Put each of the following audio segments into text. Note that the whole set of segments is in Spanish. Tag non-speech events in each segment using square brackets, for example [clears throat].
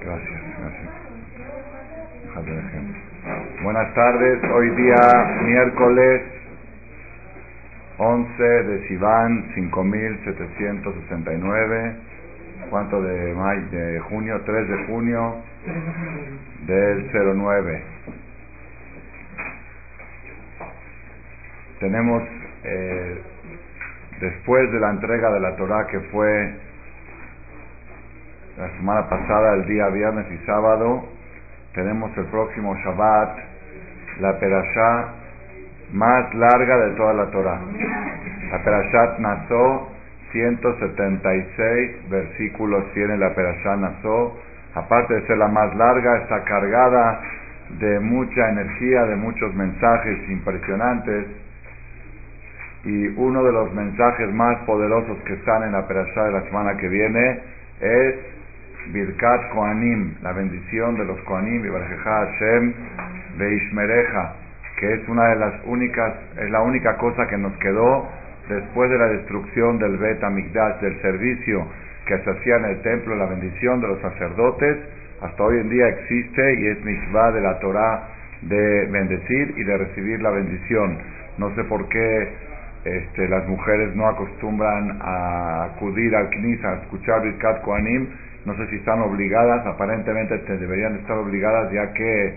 Gracias, gracias. Buenas tardes, hoy día miércoles 11 de Sivan 5769. ¿Cuánto de, mayo, de junio? 3 de junio del 09. Tenemos, eh, después de la entrega de la Torah que fue la semana pasada, el día viernes y sábado, tenemos el próximo Shabbat, la perashá más larga de toda la Torah. La perashat Naso, 176 versículos tiene la perashá Naso. Aparte de ser la más larga, está cargada de mucha energía, de muchos mensajes impresionantes. Y uno de los mensajes más poderosos que están en la perashá de la semana que viene es Birkat Koanim, la bendición de los Koanim, y Hashem, Beishmereja, que es una de las únicas, es la única cosa que nos quedó después de la destrucción del Bet Amigdash, del servicio que se hacía en el templo, la bendición de los sacerdotes, hasta hoy en día existe y es mitzvah de la Torah de bendecir y de recibir la bendición. No sé por qué este, las mujeres no acostumbran a acudir al Knis a escuchar Birkat Koanim, no sé si están obligadas, aparentemente deberían estar obligadas ya que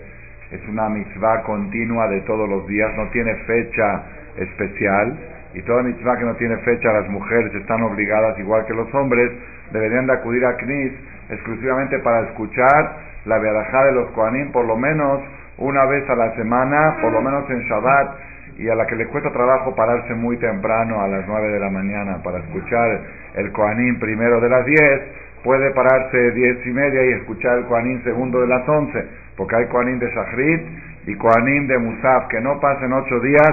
es una mitzvah continua de todos los días, no tiene fecha especial y toda mitzvah que no tiene fecha las mujeres están obligadas, igual que los hombres, deberían de acudir a Knis exclusivamente para escuchar la verajá de los Kohanim por lo menos una vez a la semana, por lo menos en Shabbat, y a la que le cuesta trabajo pararse muy temprano a las 9 de la mañana para escuchar el Kohanim primero de las 10, puede pararse diez y media y escuchar el Koanim segundo de las once, porque hay Koanim de Shachrit y Koanim de Musaf, que no pasen ocho días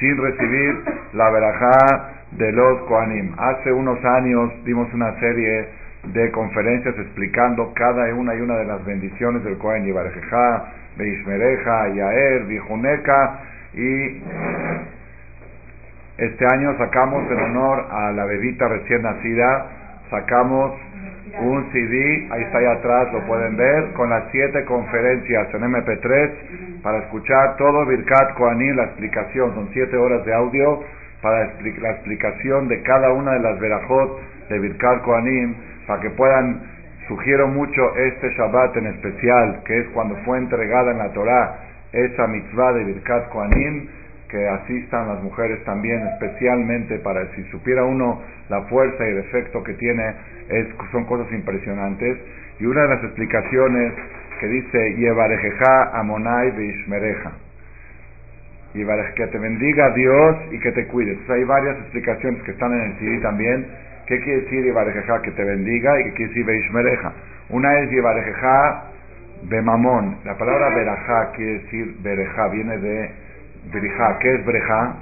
sin recibir la verajá de los Koanim. Hace unos años dimos una serie de conferencias explicando cada una y una de las bendiciones del Kohen Yibarejá, Beishmereja, Yaer, Bijuneca y este año sacamos en honor a la bebita recién nacida, sacamos un CD, ahí está ahí atrás, lo pueden ver, con las siete conferencias en MP3 para escuchar todo Birkat Koanim, la explicación, son siete horas de audio para la explicación de cada una de las verajot de Birkat Koanim, para que puedan, sugiero mucho este Shabbat en especial, que es cuando fue entregada en la Torah esa mitzvah de Birkat Koanim, que asistan las mujeres también, especialmente para si supiera uno la fuerza y el efecto que tiene, es, son cosas impresionantes. Y una de las explicaciones que dice, Yevarejeja Amonai Beishmereja. Que te bendiga Dios y que te cuide. Entonces hay varias explicaciones que están en el CD también. ¿Qué quiere decir Yevarejeja? Que te bendiga y qué quiere decir Beishmereja. Una es Yevarejeja Bemamón. La palabra Berajá quiere decir Bereja, viene de Berejá. ¿Qué es Bereja?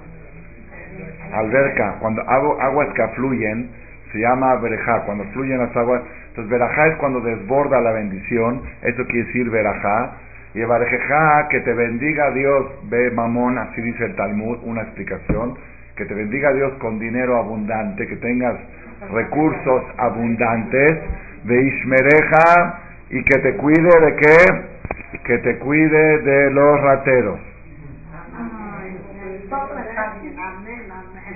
Alberca. Cuando aguas que afluyen, se llama Berejá. Cuando fluyen las aguas. Entonces, Berajá es cuando desborda la bendición. Eso quiere decir Berajá. Y Barejá, que te bendiga Dios, ve mamón, así dice el Talmud, una explicación. Que te bendiga Dios con dinero abundante, que tengas recursos abundantes. Ve Ishmereja, y que te cuide de qué? Que te cuide de los rateros.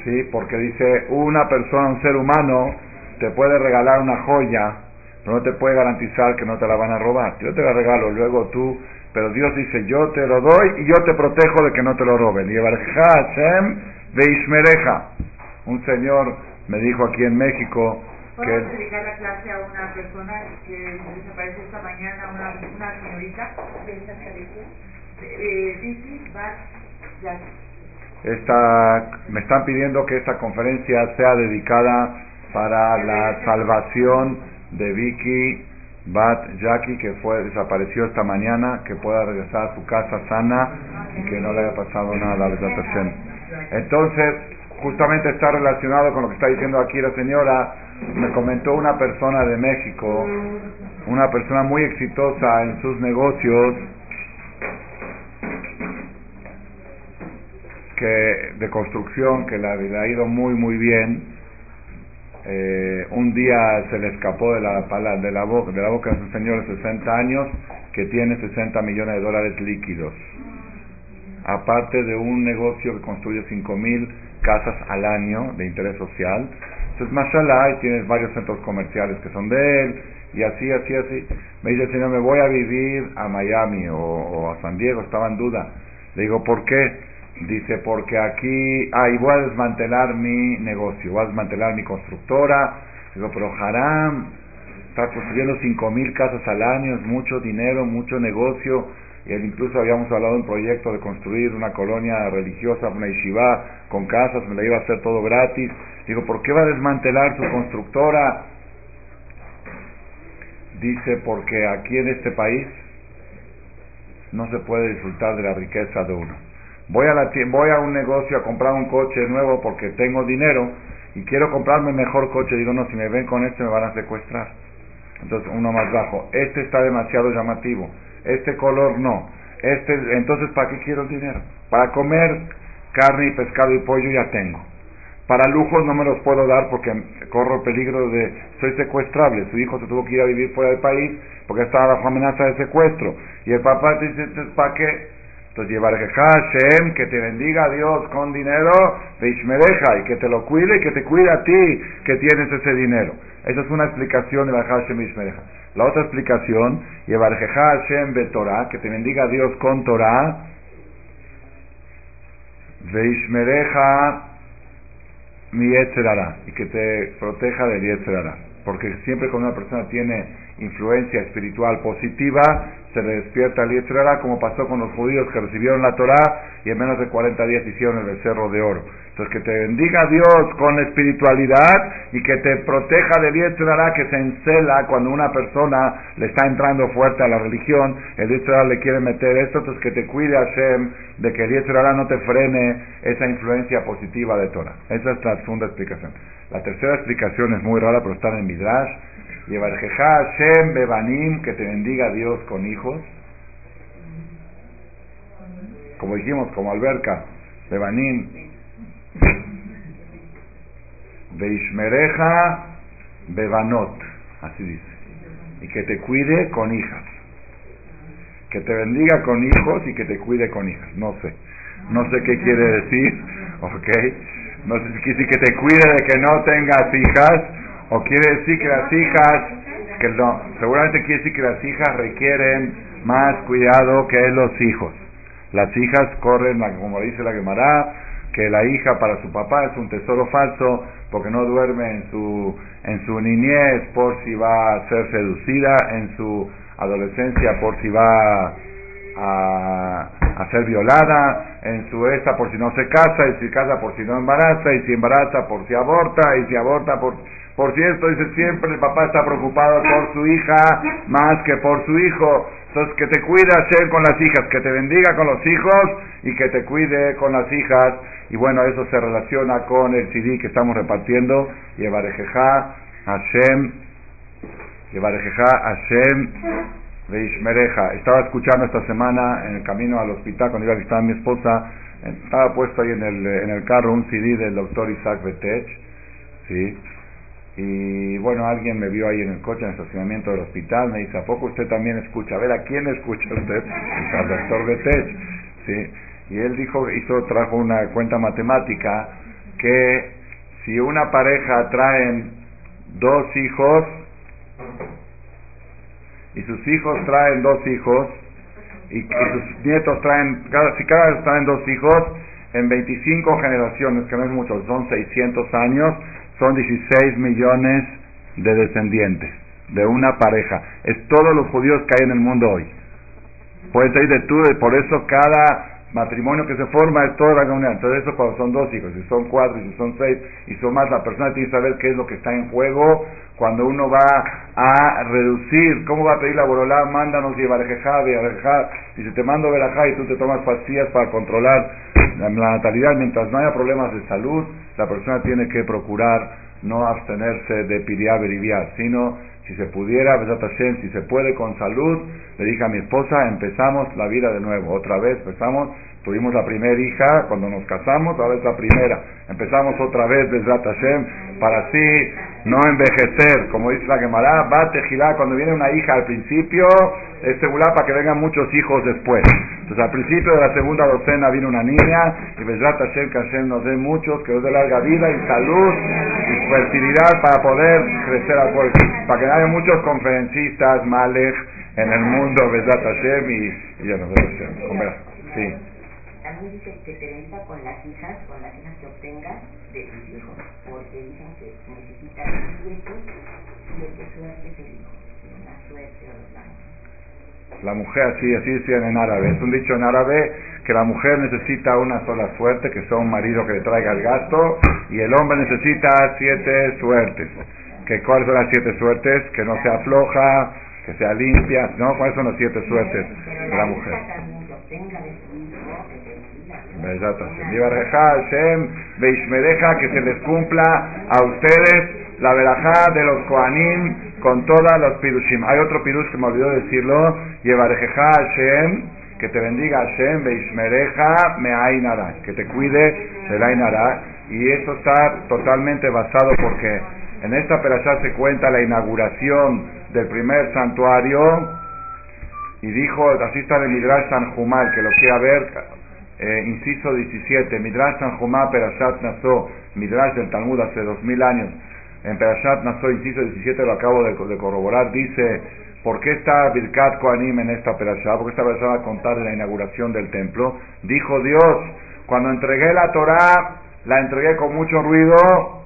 Sí, porque dice, una persona, un ser humano, te puede regalar una joya, pero no te puede garantizar que no te la van a robar. Yo te la regalo, luego tú, pero Dios dice, yo te lo doy y yo te protejo de que no te lo roben. Y Hashem Ishmereja. Un señor me dijo aquí en México que... dedicar la clase a una persona que desapareció esta mañana, una, una señorita de Vicky Bat esta, me están pidiendo que esta conferencia sea dedicada para la salvación de Vicky Bat Jackie, que fue desapareció esta mañana, que pueda regresar a su casa sana y que no le haya pasado nada a la Entonces, justamente está relacionado con lo que está diciendo aquí la señora. Me comentó una persona de México, una persona muy exitosa en sus negocios, que de construcción que le, ha ido muy muy bien eh, un día se le escapó de la, de, la boca, de la boca de su señor de 60 años que tiene 60 millones de dólares líquidos. Aparte de un negocio que construye 5 mil casas al año de interés social. Entonces, mashallah, y tienes varios centros comerciales que son de él, y así, así, así. Me dice el señor, me voy a vivir a Miami o, o a San Diego, estaba en duda. Le digo, ¿por qué? Dice, porque aquí, ah, y voy a desmantelar mi negocio, voy a desmantelar mi constructora. Digo, pero Haram está construyendo cinco mil casas al año, es mucho dinero, mucho negocio. Él incluso habíamos hablado de un proyecto de construir una colonia religiosa, una yeshiva con casas, me la iba a hacer todo gratis. Digo, ¿por qué va a desmantelar su constructora? Dice, porque aquí en este país no se puede disfrutar de la riqueza de uno voy a, la, voy a un negocio a comprar un coche nuevo porque tengo dinero y quiero comprarme mejor coche. Digo, no, si me ven con este me van a secuestrar. Entonces, uno más bajo. Este está demasiado llamativo. Este color no. Este, entonces, ¿para qué quiero el dinero? Para comer carne y pescado y pollo ya tengo. Para lujos no me los puedo dar porque corro peligro de soy secuestrable. Su hijo se tuvo que ir a vivir fuera del país porque estaba bajo amenaza de secuestro. Y el papá dice, ¿para qué? Entonces, Hashem, que te bendiga Dios con dinero, deja y que te lo cuide y que te cuide a ti que tienes ese dinero. Esa es una explicación de Hashem deja La otra explicación, Hashem be Torah, que te bendiga a Dios con Torah, mi y que te proteja del Yetzerara. Porque siempre cuando una persona tiene influencia espiritual positiva, se le despierta el Yetzirah, como pasó con los judíos que recibieron la Torah y en menos de 40 días hicieron el becerro de oro. Entonces, que te bendiga Dios con espiritualidad y que te proteja del Yetzirah que se encela cuando una persona le está entrando fuerte a la religión, el Yetzirah le quiere meter esto, entonces que te cuide Hashem de que el Yetzirah no te frene esa influencia positiva de Torah. Esa es la segunda explicación. La tercera explicación es muy rara, pero está en Midrash Hashem Bebanim, que te bendiga Dios con hijos. Como dijimos, como alberca, Bebanim. Beishmereja Bebanot, así dice. Y que te cuide con hijas. Que te bendiga con hijos y que te cuide con hijas. No sé. No sé qué quiere decir. [laughs] Ok. No sé si quiere decir que te cuide de que no tengas hijas o quiere decir que las hijas, que no, seguramente quiere decir que las hijas requieren más cuidado que los hijos. Las hijas corren, como dice la Gemara, que la hija para su papá es un tesoro falso porque no duerme en su, en su niñez por si va a ser seducida, en su adolescencia por si va a, a ser violada, en su esta por si no se casa, y si casa por si no embaraza, y si embaraza por si aborta, y si aborta por por cierto, dice siempre, el papá está preocupado por su hija más que por su hijo. Entonces, que te cuide ser con las hijas, que te bendiga con los hijos y que te cuide con las hijas. Y bueno, eso se relaciona con el CD que estamos repartiendo. Yevarejeja Hashem, Yevarejeja Hashem Veishmereja. Estaba escuchando esta semana en el camino al hospital cuando iba a visitar a mi esposa. Estaba puesto ahí en el, en el carro un CD del doctor Isaac Betech. ¿sí? Y bueno, alguien me vio ahí en el coche, en el estacionamiento del hospital, me dice, ¿a poco usted también escucha? A ver, ¿a quién escucha usted? [laughs] Al doctor Betech. ¿sí? Y él dijo, hizo, trajo una cuenta matemática que si una pareja traen dos hijos y sus hijos traen dos hijos y, sus nietos traen, cada, si cada vez traen dos hijos, en 25 generaciones, que no es mucho, son 600 años, son 16 millones de descendientes de una pareja. Es todos los judíos que hay en el mundo hoy. Puede ser de tú, por eso cada matrimonio que se forma es toda la comunidad. Entonces eso cuando son dos hijos, si son cuatro, si son seis, y son más, la persona tiene que saber qué es lo que está en juego cuando uno va a reducir, ¿cómo va a pedir la borolá? Mándanos y barajejá, y si te mando verajá y tú te tomas pastillas para controlar la natalidad, mientras no haya problemas de salud, la persona tiene que procurar no abstenerse de piriá beriviá, sino si se pudiera, si se puede con salud, le dije a mi esposa, empezamos la vida de nuevo, otra vez empezamos, tuvimos la primera hija cuando nos casamos, ahora es la primera, empezamos otra vez desde Hashem, para así no envejecer, como dice la Gemara, va tejilá cuando viene una hija al principio, es segura para que vengan muchos hijos después. Entonces al principio de la segunda docena viene una niña, y Besrat Hashem, que Hashem nos dé muchos, que nos dé larga vida y salud y fertilidad para poder crecer al pueblo, para que haya muchos conferencistas, malej, en el mundo, Besrat Hashem, y, y ya nos Hashem. Sí. También dice que te bendiga con las hijas, con las hijas que obtengas de tus hijos, porque dicen que necesitan siete, siete suertes el hijo, una suerte o los La mujer, así, así decían en árabe, es un dicho en árabe que la mujer necesita una sola suerte, que sea un marido que le traiga el gasto, y el hombre necesita siete suertes. ¿Que ¿Cuáles son las siete suertes? Que no sea floja, que sea limpia, ¿no? ¿Cuáles son las siete suertes de la mujer? Que se les cumpla a ustedes la verajá de los Koanim con todas los pirushim. Hay otro pirush que me olvidó decirlo, Yevarejeja Hashem, que te bendiga Hashem, Beishmereja Meainara, que te cuide de la Ainara. Y esto está totalmente basado porque en esta perashá se cuenta la inauguración del primer santuario y dijo, así está de Midrash San Jumal, que lo quiera ver, eh, inciso 17, Midrash San Jumá, Perashat Naso, Midrash del Talmud hace dos mil años, en Perashat Naso, inciso 17, lo acabo de, corroborar, dice, ¿por qué está Birkat Koanim en esta Perashat? Porque esta Perashat va a contar la inauguración del templo. Dijo Dios, cuando entregué la Torah, la entregué con mucho ruido,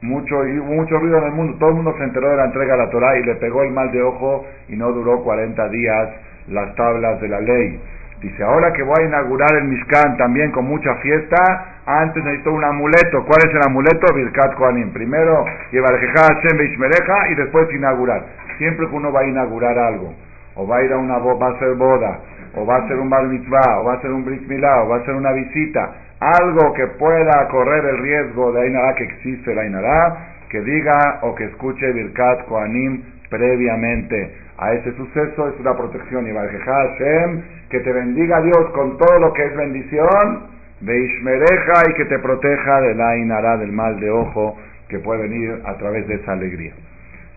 mucho, mucho ruido en el mundo, todo el mundo se enteró de la entrega de la Torah y le pegó el mal de ojo y no duró 40 días las tablas de la ley. Dice, ahora que voy a inaugurar el Mishkan también con mucha fiesta, antes necesito un amuleto. ¿Cuál es el amuleto? Birkat Kohanim. Primero, llevar Hashem Beishmereja y después inaugurar. Siempre que uno va a inaugurar algo, o va a ir a una va a hacer boda, o va a hacer un bar mitzvah, o va a hacer un brit milá, o va a hacer una visita, algo que pueda correr el riesgo de Ainara que existe la Ainara, que diga o que escuche Birkat Kohanim previamente a ese suceso, es una protección. Y Hashem que te bendiga Dios con todo lo que es bendición, Beishmereja y que te proteja de la inara del mal de ojo que puede venir a través de esa alegría.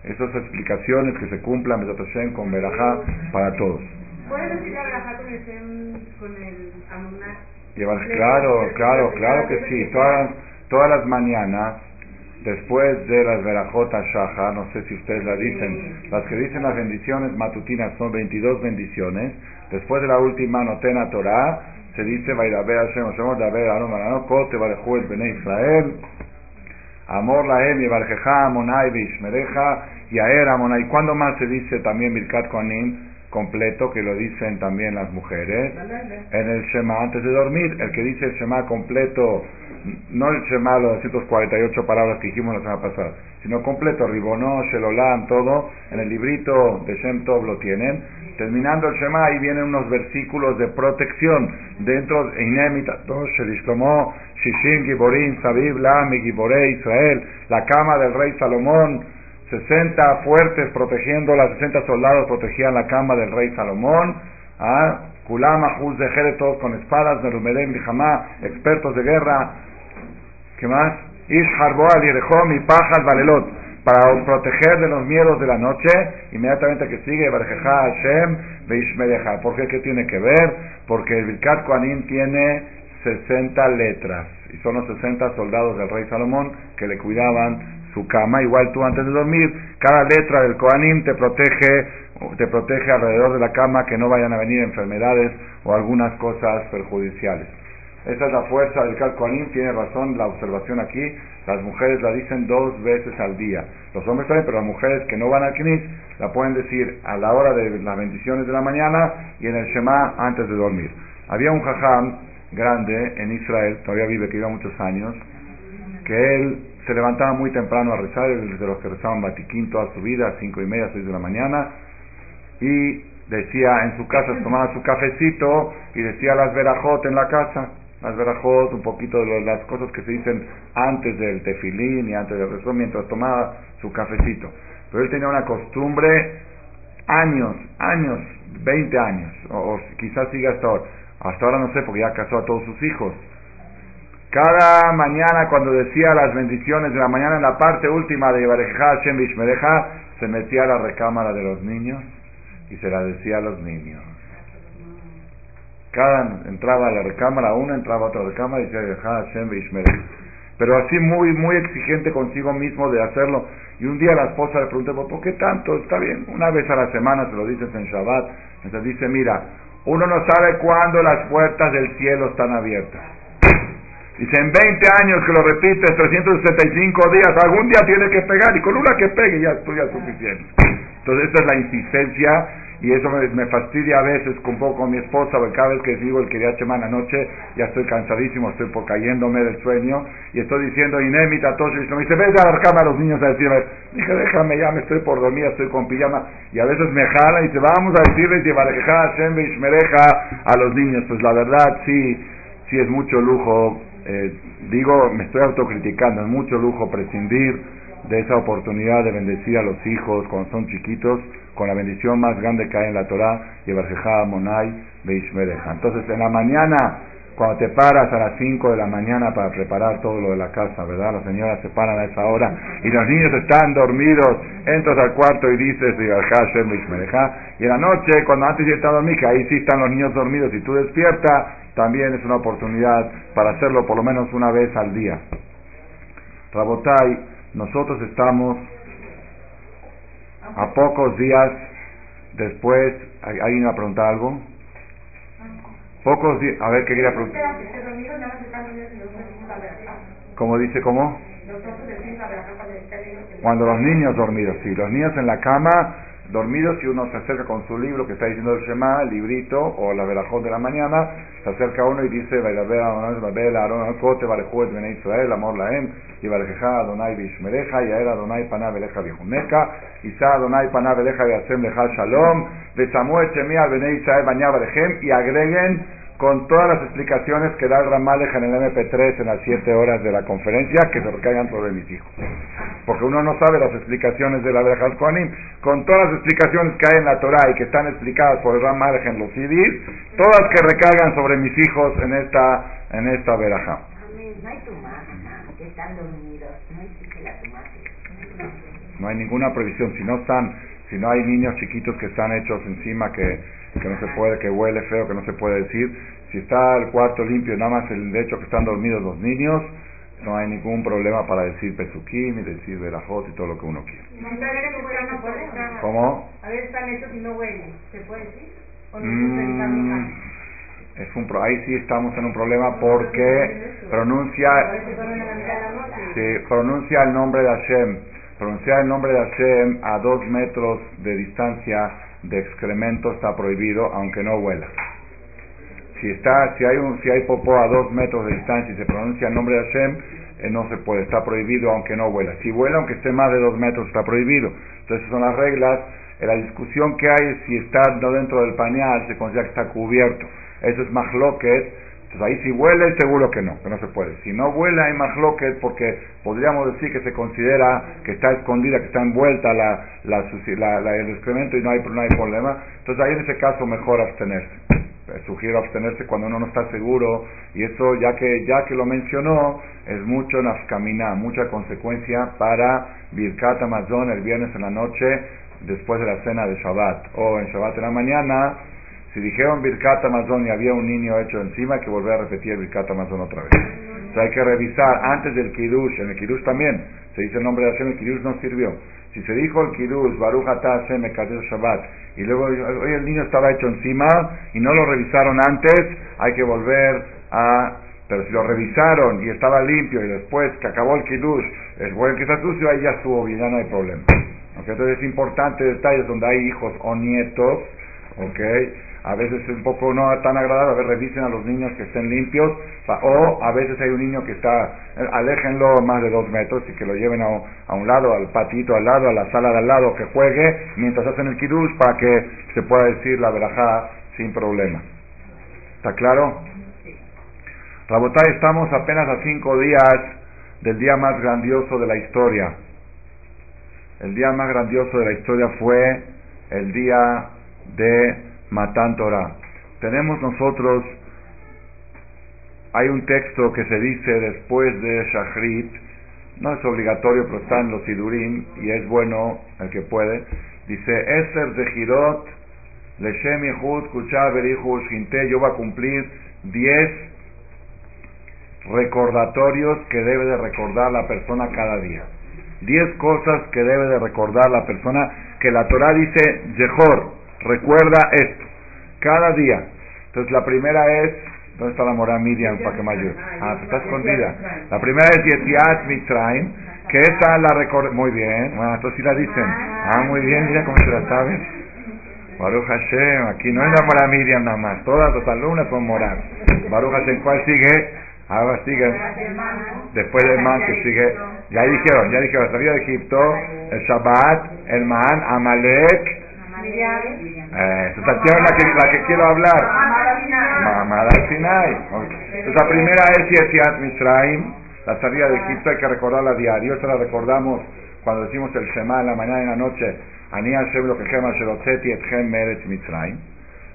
Esas explicaciones que se cumplan con Berajá para todos. ¿Puedes decir la Berajá con el, con el Claro, claro, claro que sí. Todas, todas las mañanas, después de las Verajotas Shaha, no sé si ustedes la dicen, las que dicen las bendiciones matutinas son 22 bendiciones Después de la última notena Torah, se dice, Vairabe Hashem, Hashem, Daber, Aron, Marano, Kote, el Bene Israel, Amor Lahem, y Barjeja, Amonai, Beishmereja, y Aer, Amonai. ¿Cuándo más se dice también Birkat Koanim completo, que lo dicen también las mujeres? En el Shema, antes de dormir, el que dice el Shema completo, no el Shema, los 248 palabras que dijimos la semana pasada, sino completo, Ribonó, Shelolam, todo, en el librito de Shem Tov lo tienen Terminando el Shema, ahí vienen unos versículos de protección. Dentro, Shishim, Giborim, Sabib, Lami, Giboré, Israel, la cama del rey Salomón, 60 fuertes protegiendo, las 60 soldados protegían la cama del rey Salomón. ¿ah? Kulama, Juz de todos con espadas, expertos de guerra. ¿Qué más? Ish Harboal, Yerejom y Pajas, Valelot para proteger de los miedos de la noche, inmediatamente que sigue Barjeja Hashem Beishmereja. ¿Por qué? ¿Qué tiene que ver? Porque el Birkat Koanim tiene 60 letras y son los 60 soldados del rey Salomón que le cuidaban su cama. Igual tú antes de dormir, cada letra del Koanim te protege, te protege alrededor de la cama que no vayan a venir enfermedades o algunas cosas perjudiciales. Esa es la fuerza del Birkat Koanim, tiene razón la observación aquí las mujeres la dicen dos veces al día. Los hombres también, pero las mujeres que no van al Knis la pueden decir a la hora de las bendiciones de la mañana y en el Shema antes de dormir. Había un jajam grande en Israel, todavía vive, que iba muchos años, que él se levantaba muy temprano a rezar, desde los que rezaban Batiquín toda su vida, cinco y media, seis de la mañana, y decía en su casa, tomaba su cafecito y decía las verajot en la casa más verajot, un poquito de las cosas que se dicen antes del tefilín y antes del rezo, mientras tomaba su cafecito. Pero él tenía una costumbre, años, años, 20 años, o, quizás siga hasta ahora. Hasta ahora no sé, porque ya casó a todos sus hijos. Cada mañana cuando decía las bendiciones de la mañana en la parte última de Bareja Hashem Bishmereja, se metía a la recámara de los niños y se la decía a los niños. Cada entraba a la recámara, uno entraba a otra recámara y decía. Pero así muy, muy exigente consigo mismo de hacerlo. Y un día la esposa le preguntó, ¿por qué tanto? Está bien, una vez a la semana se lo dices en Shabbat. Entonces dice, mira, uno no sabe cuándo las puertas del cielo están abiertas. Dice, en 20 años que lo repites, 365 días, algún día tiene que pegar y con una que pegue ya estudia suficiente. Entonces esta es la insistencia y eso me, fastidia a veces un poco con mi esposa, porque cada vez que digo el quería la noche, ya estoy cansadísimo, estoy por cayéndome del sueño, y estoy diciendo, Inemita, todo y me dice, vete a la cama a los niños a decirme, dije, déjame, ya me estoy por dormir, estoy con pijama, y a veces me jala y dice, vamos a decirles, me deja a los niños, pues la verdad, sí, sí es mucho lujo, eh, digo, me estoy autocriticando, es mucho lujo prescindir de esa oportunidad de bendecir a los hijos cuando son chiquitos, con la bendición más grande que hay en la Torah, y Monai Beishmereja. Entonces, en la mañana, cuando te paras a las 5 de la mañana para preparar todo lo de la casa, ¿verdad? Las señoras se paran a esa hora y los niños están dormidos, entras al cuarto y dices, y en la noche, cuando antes ya está dormir, que ahí sí están los niños dormidos y tú despiertas, también es una oportunidad para hacerlo por lo menos una vez al día. Rabotai, nosotros estamos a pocos días después, ¿alguien va a preguntar algo? Pocos días, a ver qué quería preguntar. ¿Cómo dice cómo? Cuando los niños dormidos, sí, los niños en la cama dormidos y uno se acerca con su libro que está diciendo el Shema, el librito o la verajón de la mañana, se acerca uno y dice, Israel, amor laem, y Barejeja Adonai Bishmereja, y Aera Adonai Paná Beleja Vijuneca, Isa Adonai Paná Beleja Viasem Leja Shalom, Besamuel Shemi al Bene Israel Bañá y agreguen con todas las explicaciones que da el en el MP3 en las 7 horas de la conferencia, que se recaigan sobre mis hijos. Porque uno no sabe las explicaciones de la Berajal Koanim. Con todas las explicaciones que hay en la Torah y que están explicadas por el en los CDs, todas que recaigan sobre mis hijos en esta, en esta Berajá. No hay ninguna previsión. Si no están, si no hay niños chiquitos que están hechos encima que que no se puede, que huele feo, que no se puede decir. Si está el cuarto limpio, nada más el hecho que están dormidos los niños, no hay ningún problema para decir pesuquín y decir verajot y todo lo que uno quiere. ¿Cómo? A ver, están hechos y no huelen, ¿se puede decir? ¿O no mm, es un ahí sí estamos en un problema porque pronuncia sí, pronuncia el nombre de Hashem pronunciar el nombre de Hashem a dos metros de distancia de excremento está prohibido aunque no huela. Si está, si hay un, si hay popó a dos metros de distancia y se pronuncia el nombre de Hashem, eh, no se puede, está prohibido aunque no huela. Si huela aunque esté más de dos metros está prohibido. Entonces son las reglas. En la discusión que hay es si está no dentro del pañal se considera que está cubierto. Eso es más que entonces ahí si huele, seguro que no, que no se puede. Si no huele, hay más loquet porque podríamos decir que se considera que está escondida, que está envuelta la, la, el excremento y no hay, no hay problema. Entonces ahí en ese caso mejor abstenerse. Eh, sugiero abstenerse cuando uno no está seguro y eso ya que ya que lo mencionó es mucho nafkamina, mucha consecuencia para Birkat Amazon el viernes en la noche después de la cena de Shabbat o en Shabbat en la mañana si dijeron Birkat Amazon y había un niño hecho encima, hay que volver a repetir Birkat Amazon otra vez. O hay que revisar antes del Kiddush, en el Kiddush también, se dice el nombre de Hashem, el Kiddush no sirvió. Si se dijo el Kiddush, Baruch Atah Hashem Shabbat, y luego hoy el niño estaba hecho encima y no lo revisaron antes, hay que volver a pero si lo revisaron y estaba limpio y después que acabó el kiddush, es bueno que está sucio, ahí ya estuvo bien, ya no hay problema. Entonces es importante detalles donde hay hijos o nietos, ¿ok? A veces es un poco no tan agradable, a ver, revisen a los niños que estén limpios, o a veces hay un niño que está, eh, aléjenlo más de dos metros y que lo lleven a, a un lado, al patito al lado, a la sala de al lado, que juegue mientras hacen el kirush para que se pueda decir la verajá sin problema. ¿Está claro? Rabotay, estamos apenas a cinco días del día más grandioso de la historia. El día más grandioso de la historia fue el día de Matan Torah. Tenemos nosotros hay un texto que se dice después de Shachrit, no es obligatorio, pero está en los Sidurim y es bueno el que puede. Dice, Eser de Girot, Leshem Yehud, yo voy a cumplir 10 recordatorios que debe de recordar la persona cada día. 10 cosas que debe de recordar la persona que la Torah dice, Yehor, recuerda esto, cada día. Entonces la primera es ¿Dónde está la mora Miriam para que me ayude? Ah, está escondida. La primera es Yetiat Mitzrayim, que esa la recuerda. Muy bien, bueno, entonces sí la dicen. Ah, muy bien, mira cómo se la sabe. Baruch Hashem, aquí no es la mora Miriam nada más, todas las alumnas son moras. Baruch Hashem, ¿cuál sigue? Ahora sigue, después del man que sigue, ya dijeron, ya dijeron, la salida de Egipto, el Shabbat, el man, Amalek, eh, esa es la que, la que quiero hablar. Mamá Sinai. Entonces la primera es Yesiat Misraim, la salida de Egipto, hay que recordarla a diario. Esta la recordamos cuando decimos el Shema en la mañana y en la noche.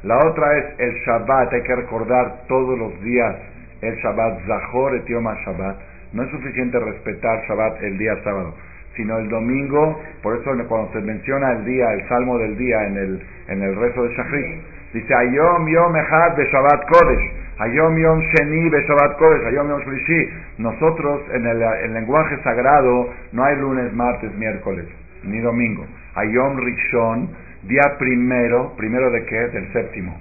La otra es el Shabbat, hay que recordar todos los días el Shabbat, Zahor et Yom Shabbat. No es suficiente respetar Shabbat el día sábado sino el domingo, por eso cuando se menciona el día, el salmo del día en el, en el rezo de Shachrit, dice Ayom Yom Echad de Shabbat Kodesh, Ayom Yom Sheni de Shabbat Kodesh, Ayom Yom Shlishi. Nosotros en el, lenguaje sagrado no hay lunes, martes, miércoles, ni domingo. Ayom Rishon, día primero, primero de qué? Del séptimo.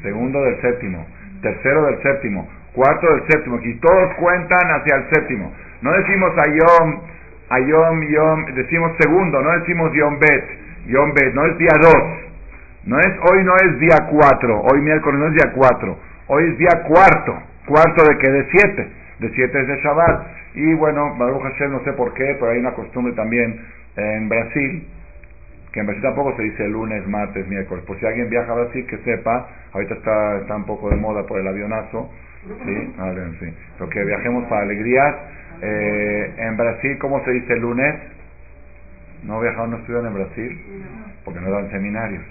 Segundo del séptimo. Tercero del séptimo. Cuarto del séptimo. Aquí todos cuentan hacia el séptimo. No decimos Ayom Ayom, Yom, decimos segundo, no decimos Yom Bet, Yom Bet, no es día 2, no es, hoy no es día 4, hoy miércoles no es día 4, hoy es día cuarto, cuarto de que de 7, de 7 es de Shabbat, y bueno, Baruch Hashem no sé por qué, pero hay una costumbre también en Brasil, que en Brasil tampoco se dice lunes, martes, miércoles, por si alguien viaja a Brasil que sepa, ahorita está, está un poco de moda por el avionazo, ¿sí? [laughs] sí. Pero que viajemos para alegrías, eh, en Brasil, ¿cómo se dice lunes? ¿No viajaron, no estudian en Brasil? Porque no dan seminarios.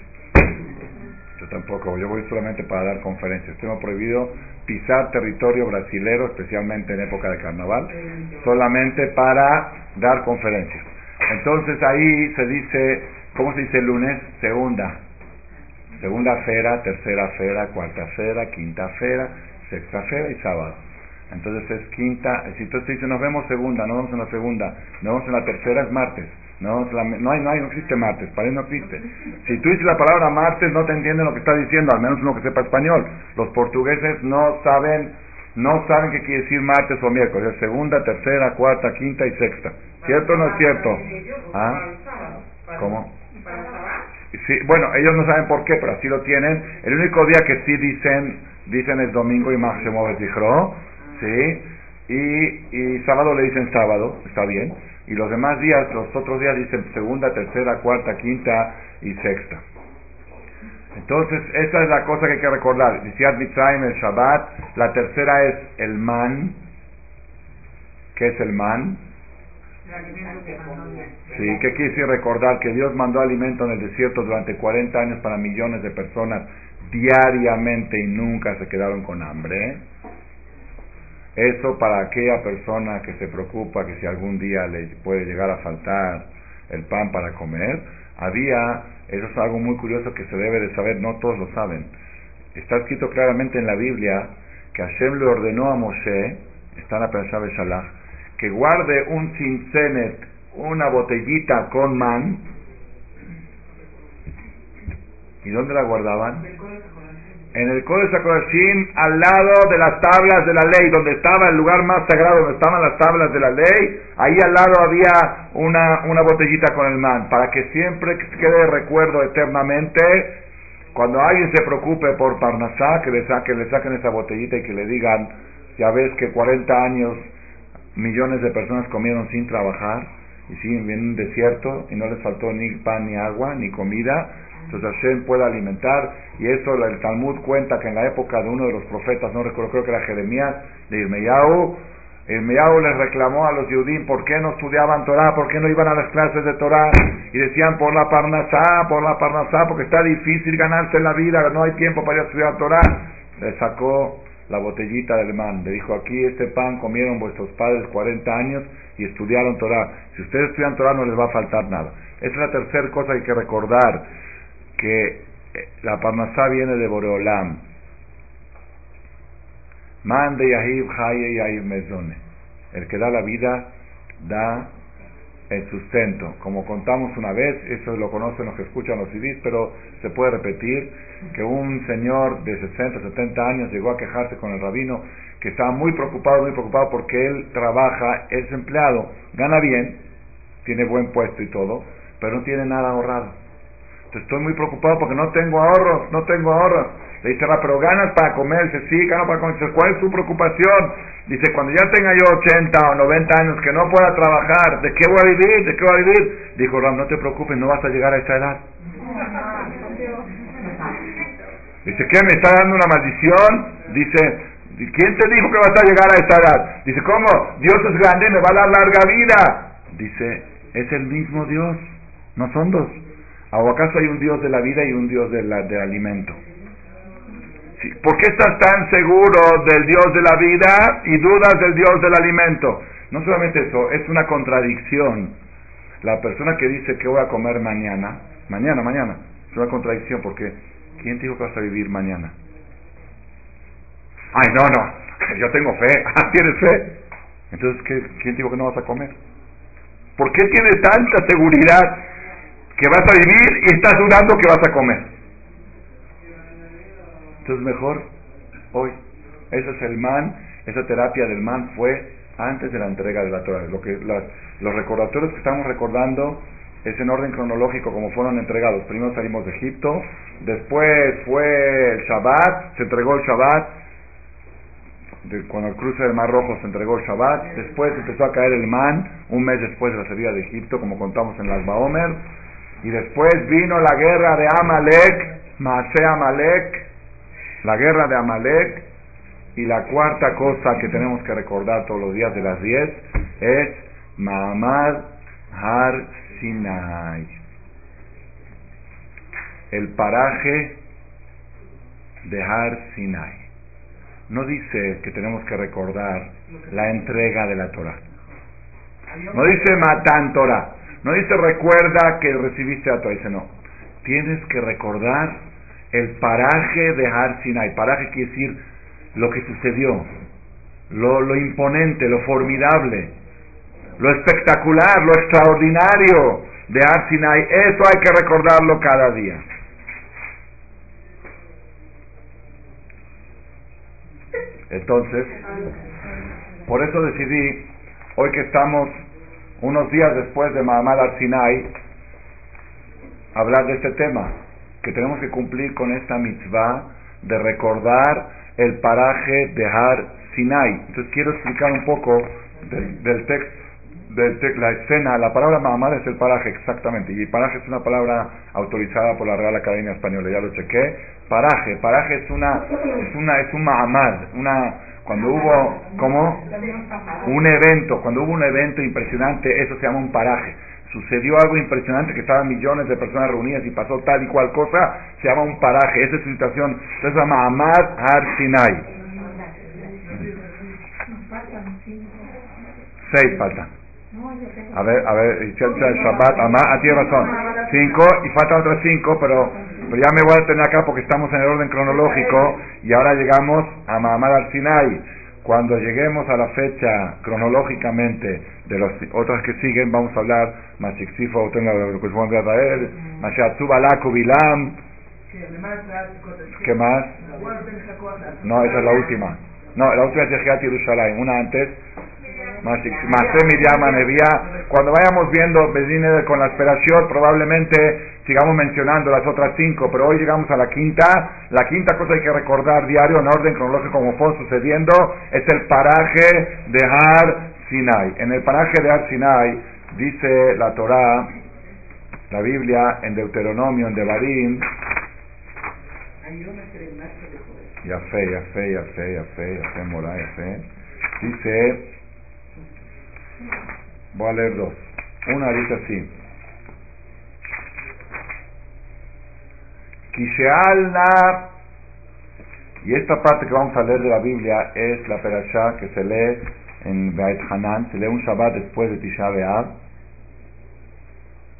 Yo tampoco, yo voy solamente para dar conferencias. Tengo prohibido pisar territorio brasilero, especialmente en época de carnaval, solamente para dar conferencias. Entonces ahí se dice, ¿cómo se dice lunes? Segunda. Segunda fera, tercera fera, cuarta fera, quinta fera, sexta fera y sábado. Entonces es quinta, si entonces dice nos vemos segunda, no vamos en la segunda, no vamos en la tercera es martes. No, no hay, no hay, no existe martes, para él no existe. Si tú dices la palabra martes, no te entienden lo que está diciendo, al menos uno que sepa español. Los portugueses no saben, no saben qué quiere decir martes o miércoles, es segunda, tercera, cuarta, quinta y sexta. ¿Cierto o no es cierto? ¿Ah? ¿Cómo? Sí, bueno, ellos no saben por qué, pero así lo tienen. El único día que sí dicen, dicen es domingo y máximo dijo ¿sí? Y, y sábado le dicen sábado, está bien. Y los demás días, los otros días dicen segunda, tercera, cuarta, quinta y sexta. Entonces, esa es la cosa que hay que recordar. El Shabbat. La tercera es el man. ¿Qué es el man? Sí, ¿qué quiere decir recordar? Que Dios mandó alimento en el desierto durante 40 años para millones de personas diariamente y nunca se quedaron con hambre. Eso para aquella persona que se preocupa que si algún día le puede llegar a faltar el pan para comer, había, eso es algo muy curioso que se debe de saber, no todos lo saben. Está escrito claramente en la Biblia que Hashem le ordenó a Moshe, está en la Perashá de Shalach, que guarde un cincenet, una botellita con man. ¿Y dónde la guardaban? En el Kodesh HaKodashim, al lado de las tablas de la ley, donde estaba el lugar más sagrado, donde estaban las tablas de la ley, ahí al lado había una, una botellita con el man, para que siempre quede de recuerdo eternamente, cuando alguien se preocupe por Parnasá, que le, saquen, le saquen esa botellita y que le digan, ya ves que 40 años millones de personas comieron sin trabajar, y siguen en un desierto, y no les faltó ni pan, ni agua, ni comida, entonces Hashem puede alimentar, y eso el Talmud cuenta que en la época de uno de los profetas, no recuerdo, creo que era Jeremías, de Irmeyahu, Irmeyahu les reclamó a los judíos por qué no estudiaban Torah, por qué no iban a las clases de Torah, y decían por la Parnasá, por la Parnasá, porque está difícil ganarse la vida, no hay tiempo para ir a estudiar Torah. Le sacó la botellita del man. Le dijo, aquí este pan comieron vuestros padres 40 años y estudiaron Torah. Si ustedes estudian Torah no les va a faltar nada. Esa es la tercera cosa que hay que recordar, que eh, la parnasá viene de Boreolam. Mande Yahib Haye Yahib Mezone. El que da la vida da el sustento. Como contamos una vez, eso lo conocen los que escuchan los CDs, pero se puede repetir que un señor de 60, 70 años llegó a quejarse con el rabino que estaba muy preocupado, muy preocupado porque él trabaja, es empleado, gana bien, tiene buen puesto y todo, pero no tiene nada ahorrado. Estoy muy preocupado porque no tengo ahorros, no tengo ahorros. Le dice, pero ganas para comer. Dice, sí, gano para comer. ¿cuál es su preocupación? Dice, cuando ya tenga yo 80 o 90 años que no pueda trabajar, ¿de qué voy a vivir? ¿De qué voy a vivir? Dijo Ram, no te preocupes, no vas a llegar a esa edad. Dice, ¿qué? ¿Me está dando una maldición? Dice, ¿quién te dijo que vas a llegar a esa edad? Dice, ¿cómo? Dios es grande, me va a dar larga vida. Dice, es el mismo Dios, no son dos. ¿O acaso hay un Dios de la vida y un Dios del alimento? ¿Por qué estás tan seguro del Dios de la vida y dudas del Dios del alimento? No solamente eso, es una contradicción. La persona que dice que voy a comer mañana, mañana, mañana, es una contradicción porque ¿quién dijo que vas a vivir mañana? Ay, no, no, [laughs] yo tengo fe. [laughs] Ah, ¿tienes fe? Entonces, ¿quién dijo que no vas a comer? ¿Por qué tienes tanta seguridad que vas a vivir y estás dudando que vas a comer? Entonces mejor hoy. Ese es el man, esa terapia del man fue antes de la entrega de la Torah. Lo que, los recordatorios que estamos recordando es en orden cronológico como fueron entregados. Primero salimos de Egipto, después fue el Shabbat, se entregó el Shabbat, cuando el cruce del Mar Rojo se entregó el Shabbat, después empezó a caer el man, un mes después de la salida de Egipto, como contamos en las Baomer, y después vino la guerra de Amalek, Maase Amalek, la guerra de Amalek y la cuarta cosa que tenemos que recordar todos los días de las 10 es Mahamad Har Sinai. El paraje de Har Sinai. No dice que tenemos que recordar la entrega de la Torah. No dice Matan Torah. No dice recuerda que recibiste a Torah. Dice no. Tienes que recordar el paraje de Har Sinai. Paraje quiere decir lo que sucedió, lo, lo imponente, lo formidable, lo espectacular, lo extraordinario de Har Sinai. Eso hay que recordarlo cada día. Entonces, por eso decidí, hoy que estamos unos días después de Mahamad Har Sinai, hablar de este tema que tenemos que cumplir con esta mitzvah de recordar el paraje de Har Sinai. Entonces quiero explicar un poco del, texto, del la escena. La palabra Mahamad es el paraje, exactamente. Y paraje es una palabra autorizada por la Real Academia Española, ya lo chequé. Paraje, paraje es una, es una, es un Mahamad, una, cuando hubo, ¿cómo? Un evento, cuando hubo un evento impresionante, eso se llama un paraje sucedió algo impresionante, que estaban millones de personas reunidas y pasó tal y cual cosa, se llama un paraje, esa es su situación, se llama Amad Har Sinai. Seis faltan. A ver, a ver, Shabbat, Amad, ah, razón. Cinco, y faltan otras cinco, pero, pero ya me voy a tener acá porque estamos en el orden cronológico y ahora llegamos a Mahamad Har Sinai. Cuando lleguemos a la fecha cronológicamente de las otras que siguen, vamos a hablar Mashixifa, Juan de Israel, Mashatzubalako, Bilam. ¿Qué más? No, esa es la última. No, la última es Yehiat Yerushalayim, una antes. Cuando vayamos viendo con la esperación, probablemente sigamos mencionando las otras cinco, pero hoy llegamos a la quinta. La quinta cosa hay que recordar diario en orden cronológico como fue sucediendo es el paraje de Har Sinai. En el paraje de Har Sinai dice la Torah, la Biblia en Deuteronomio, en Devarim. Ya fe, ya fe, ya fe, ya fe, ya fe, mora, ya fe. Dice, voy a leer dos. Una dice así. Y esta parte que vamos a leer de la Biblia es la perashá que se lee en Beit Hanan, se lee un Shabbat después de Tisha B'Av.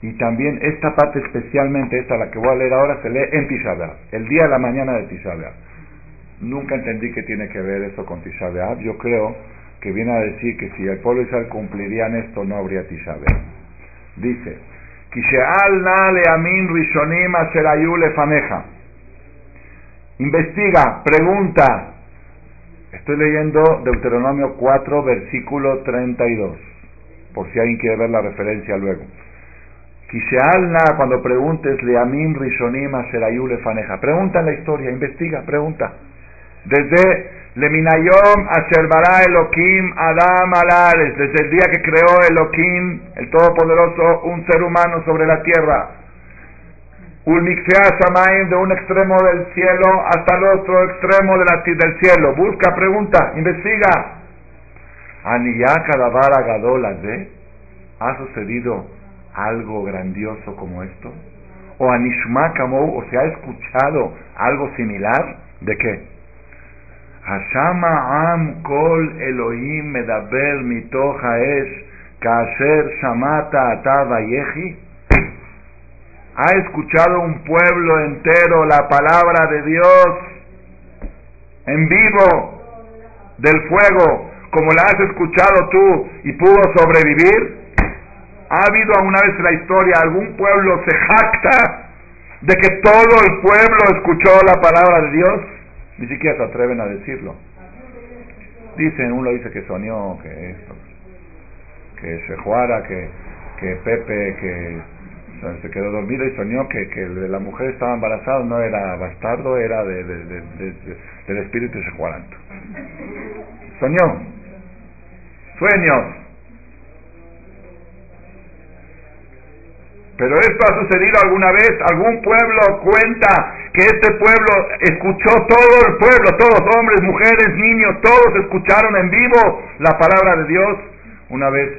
Y también esta parte especialmente, esta la que voy a leer ahora, se lee en Tisha B'Av, el día de la mañana de Tisha B'Av. Nunca entendí que tiene que ver eso con Tisha B'Av. Yo creo que viene a decir que si el pueblo de Israel cumplirían esto, no habría Tisha B'Av. Dice. Investiga, pregunta. Estoy leyendo Deuteronomio 4, versículo 32, por si alguien quiere ver la referencia luego. Kishealna, cuando preguntes, Leamim Rishonim Aserayu Lefaneja. Pregunta en la historia, investiga, pregunta. Desde Leminayom Asherbara Elohim Adam Alares, desde el día que creó Elohim, el Todopoderoso, un ser humano sobre la tierra. Ulmixea Samaim, de un extremo del cielo hasta el otro extremo de la, del cielo. Busca, pregunta, investiga. Aniyaka Davar Agadolas, ¿Ha sucedido algo grandioso como esto? ¿O Anishma o se ha escuchado algo similar? ¿De qué? Hashama Am Kol Elohim Medaber Mitoch Haesh Kasher Shamata Ata Yehi ¿Ha escuchado un pueblo entero la palabra de Dios en vivo del fuego como la has escuchado tú y pudo sobrevivir? ¿Ha habido alguna vez en la historia algún pueblo se jacta de que todo el pueblo escuchó la palabra de Dios? Ni siquiera se atreven a decirlo. Dicen, uno dice que soñó, que esto, que se juara, que, que Pepe, que se quedó dormido y soñó que, que la mujer estaba embarazada, no era bastardo, era de, del espíritu de Sejuaranto. Soñó. Sueños. Pero esto ha sucedido alguna vez, algún pueblo cuenta que este pueblo escuchó todo el pueblo, todos hombres, mujeres, niños, todos escucharon en vivo la palabra de Dios. Una vez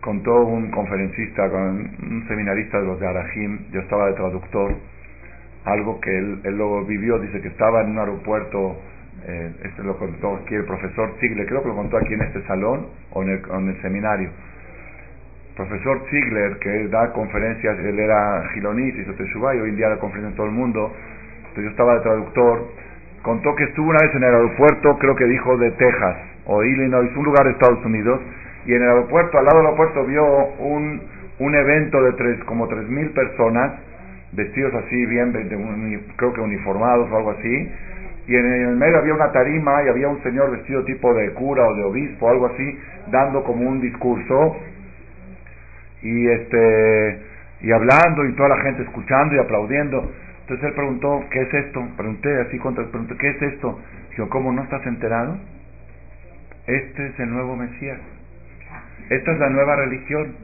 contó un conferencista, con un seminarista de los de Arahim, yo estaba de traductor, algo que él, él luego vivió, dice que estaba en un aeropuerto, eh, este lo contó aquí el profesor Ziegler, creo que lo contó aquí en este salón o en el seminario. Profesor Ziegler, que da conferencias, él era gilonis, hizo y hoy en día da conferencias en todo el mundo, entonces yo estaba de traductor, contó que estuvo una vez en el aeropuerto, creo que dijo de Texas o Illinois, un lugar de Estados Unidos, y en el aeropuerto, al lado del aeropuerto, vio un, un evento de tres, como tres mil personas, vestidos así bien, creo que uniformados o algo así, y en el medio había una tarima y había un señor vestido tipo de cura o de obispo algo así, dando como un discurso, y este y hablando y toda la gente escuchando y aplaudiendo. Entonces él preguntó, ¿qué es esto? Pregunté así contra pregunté, ¿qué es esto? Dijo, ¿cómo no estás enterado? Este es el nuevo Mesías. Esta es la nueva religión.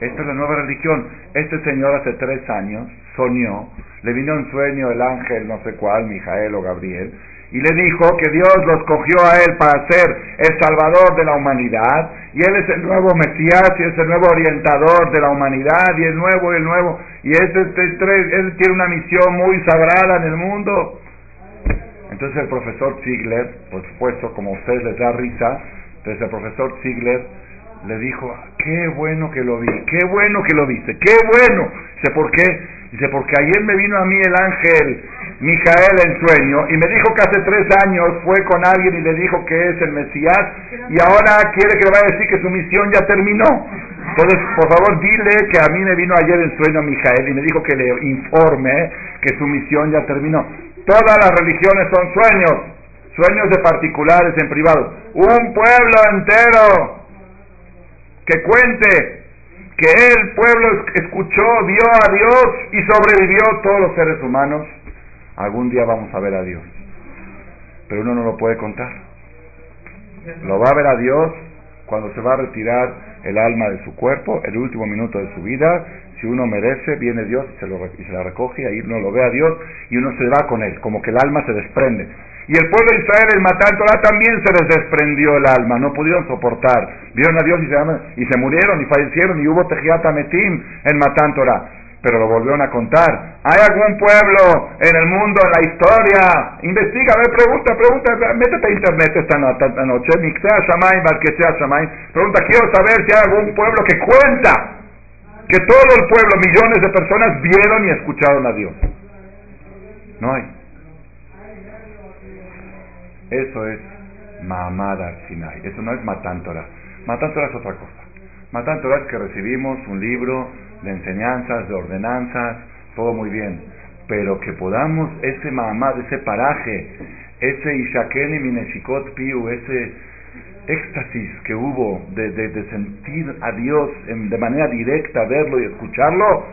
Esta es la nueva religión. Este señor hace tres años soñó, le vino en sueño el ángel no sé cuál, Mijael o Gabriel, y le dijo que Dios lo escogió a él para ser el salvador de la humanidad, y él es el nuevo Mesías y es el nuevo orientador de la humanidad, y el nuevo y el nuevo, y este, este, él tiene una misión muy sagrada en el mundo. Entonces el profesor Ziegler, por supuesto, como a ustedes les da risa, entonces el profesor Ziegler le dijo, qué bueno que lo vi, qué bueno que lo viste, qué bueno. Dice, ¿por qué? Dice, porque ayer me vino a mí el ángel Mijael en sueño y me dijo que hace tres años fue con alguien y le dijo que es el Mesías y ahora quiere que le vaya a decir que su misión ya terminó. Entonces, por favor, dile que a mí me vino ayer en sueño Mijael y me dijo que le informe que su misión ya terminó. Todas las religiones son sueños sueños de particulares en privado. Un pueblo entero que cuente que el pueblo escuchó, vio a Dios y sobrevivió todos los seres humanos. Algún día vamos a ver a Dios. Pero uno no lo puede contar. Lo va a ver a Dios cuando se va a retirar el alma de su cuerpo, el último minuto de su vida. Si uno merece, viene Dios y se, lo, y se la recoge, ahí uno lo ve a Dios y uno se va con él, como que el alma se desprende. Y el pueblo de Israel, el matar Torah, también se les desprendió el alma, no pudieron soportar. Vieron a Dios y se, y se murieron y fallecieron y hubo Tejiata Metim en Matán Torah. Pero lo volvieron a contar. ¿Hay algún pueblo en el mundo, en la historia? Investiga, ve, pregunta, pregunta, métete a internet esta noche, sea Shamay, que sea Shamay. Pregunta, quiero saber si hay algún pueblo que cuenta que todo el pueblo, millones de personas, vieron y escucharon a Dios. No hay. Eso es Mamada Sinai. Eso no es Matántora. Matántora es otra cosa. Matántora es que recibimos un libro de enseñanzas, de ordenanzas, todo muy bien. Pero que podamos ese Mamad, ese paraje, ese Ishaken y Mineshikot Piu, ese éxtasis que hubo de, sentir a Dios de manera directa, verlo y escucharlo,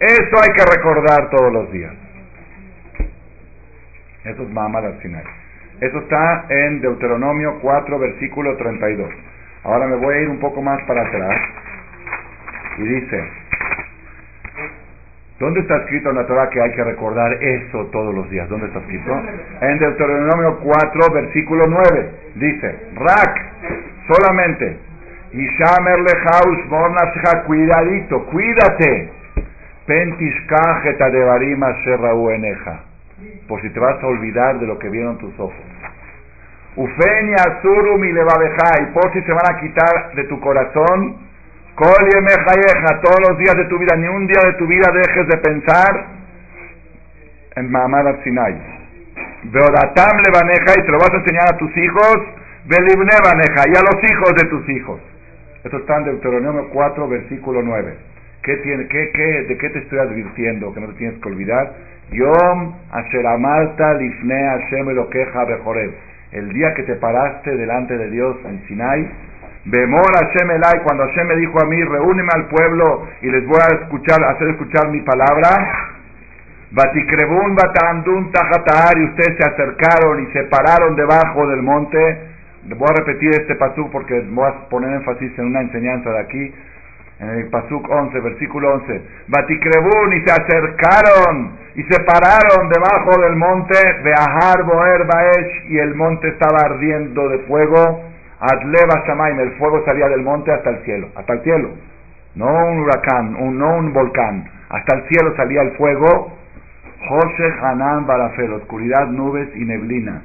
eso hay que recordar todos los días. Eso es Mamad al final. Eso está en Deuteronomio 4, versículo 32. Ahora me voy a ir un poco más para atrás. Y dice, ¿dónde está escrito en la Torah que hay que recordar eso todos los días? ¿Dónde está escrito? En Deuteronomio 4, versículo 9. Dice, Rak, solamente. Y Shamer Lehaus cuidadito, cuídate. Pentishkajeta de Barima eneja por si te vas a olvidar de lo que vieron tus ojos. Ufenia Surum y y por si se van a quitar de tu corazón, todos los días de tu vida, ni un día de tu vida dejes de pensar en Mahamad Sinai. Beodatam Levaneja y te lo vas a enseñar a tus hijos, Belibne Baneja y a los hijos de tus hijos. Esto está en Deuteronomio 4, versículo 9. ¿Qué tiene, qué, qué, ¿De qué te estoy advirtiendo que no te tienes que olvidar? Yom Asher Amalta Lifne Hashem Elokeja Bejoreb. El día que te paraste delante de Dios en Sinai, Bemor Hashem Elai, cuando Hashem me dijo a mí, reúneme al pueblo y les voy a escuchar, hacer escuchar mi palabra. Batikrebun Batandun Tajatar, y ustedes se acercaron y se pararon debajo del monte. Voy a repetir este pasú porque voy a poner énfasis en una enseñanza de aquí en el Pasuk 11, versículo 11, Batikrebun y se acercaron y se pararon debajo del monte, Beahar Boer Baesh, y el monte estaba ardiendo de fuego, Adleva Shamaim, el fuego salía del monte hasta el cielo, hasta el cielo, no un huracán, no un volcán, hasta el cielo salía el fuego, José Hanan Barafel, oscuridad, nubes y neblina,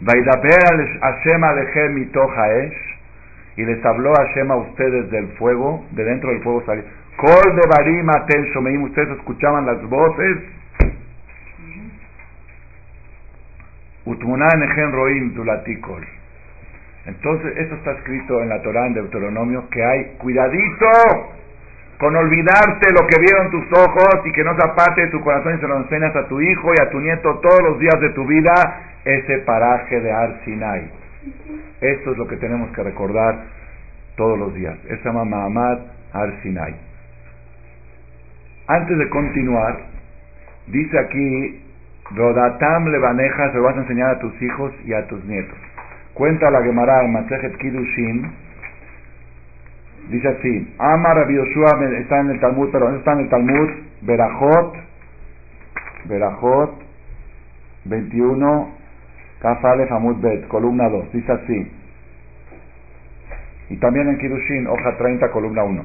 Vaidaber Hashem Alejem y les habló Hashem a ustedes del fuego, de dentro del fuego salió. Kol de Barim Shomeim, ustedes escuchaban las voces. Utmuná Roim Tulatikol. Entonces, esto está escrito en la Torah, en Deuteronomio, que hay cuidadito con olvidarte lo que vieron tus ojos y que no se aparte de tu corazón y se lo enseñas a tu hijo y a tu nieto todos los días de tu vida, ese paraje de Ar Sinai. Esto es lo que tenemos que recordar todos los días. Es llama Mahamad Ar Sinai. Antes de continuar, dice aquí, Rodatam levaneja, se lo vas a enseñar a tus hijos y a tus nietos. Cuenta la Gemara en Masejet Kidushin, dice así, Amar Rabbi está en el Talmud, pero está en el Talmud, Berajot, Berajot 21, Kafale Hamud Bet, columna 2, dice así. Y también en Kirushin, hoja 30, columna 1.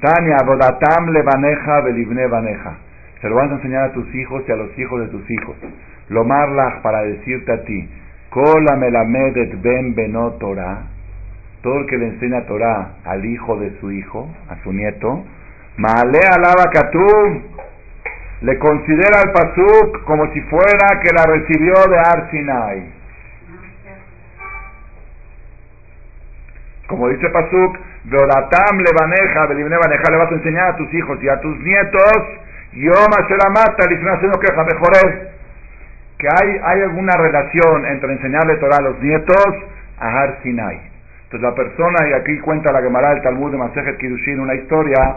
Tania, Bodatam levaneja belibne baneja. Se lo vas a enseñar a tus hijos y a los hijos de tus hijos. Lo marlach para decirte a ti. Kola melamedet ben benot Torah. Todo el que le enseña Torah al hijo de su hijo, a su nieto. Maale alaba le considera al Pasuk como si fuera que la recibió de Arsinai. Como dice Pasuk, Veodatam le baneja, le vas a enseñar a tus hijos y a tus nietos, Yom mata queja mejores que hay, hay alguna relación entre enseñarle Torah a los nietos a Har Sinai. Entonces la persona, y aquí cuenta la Gemara del Talmud de Masejet Kidushin, una historia,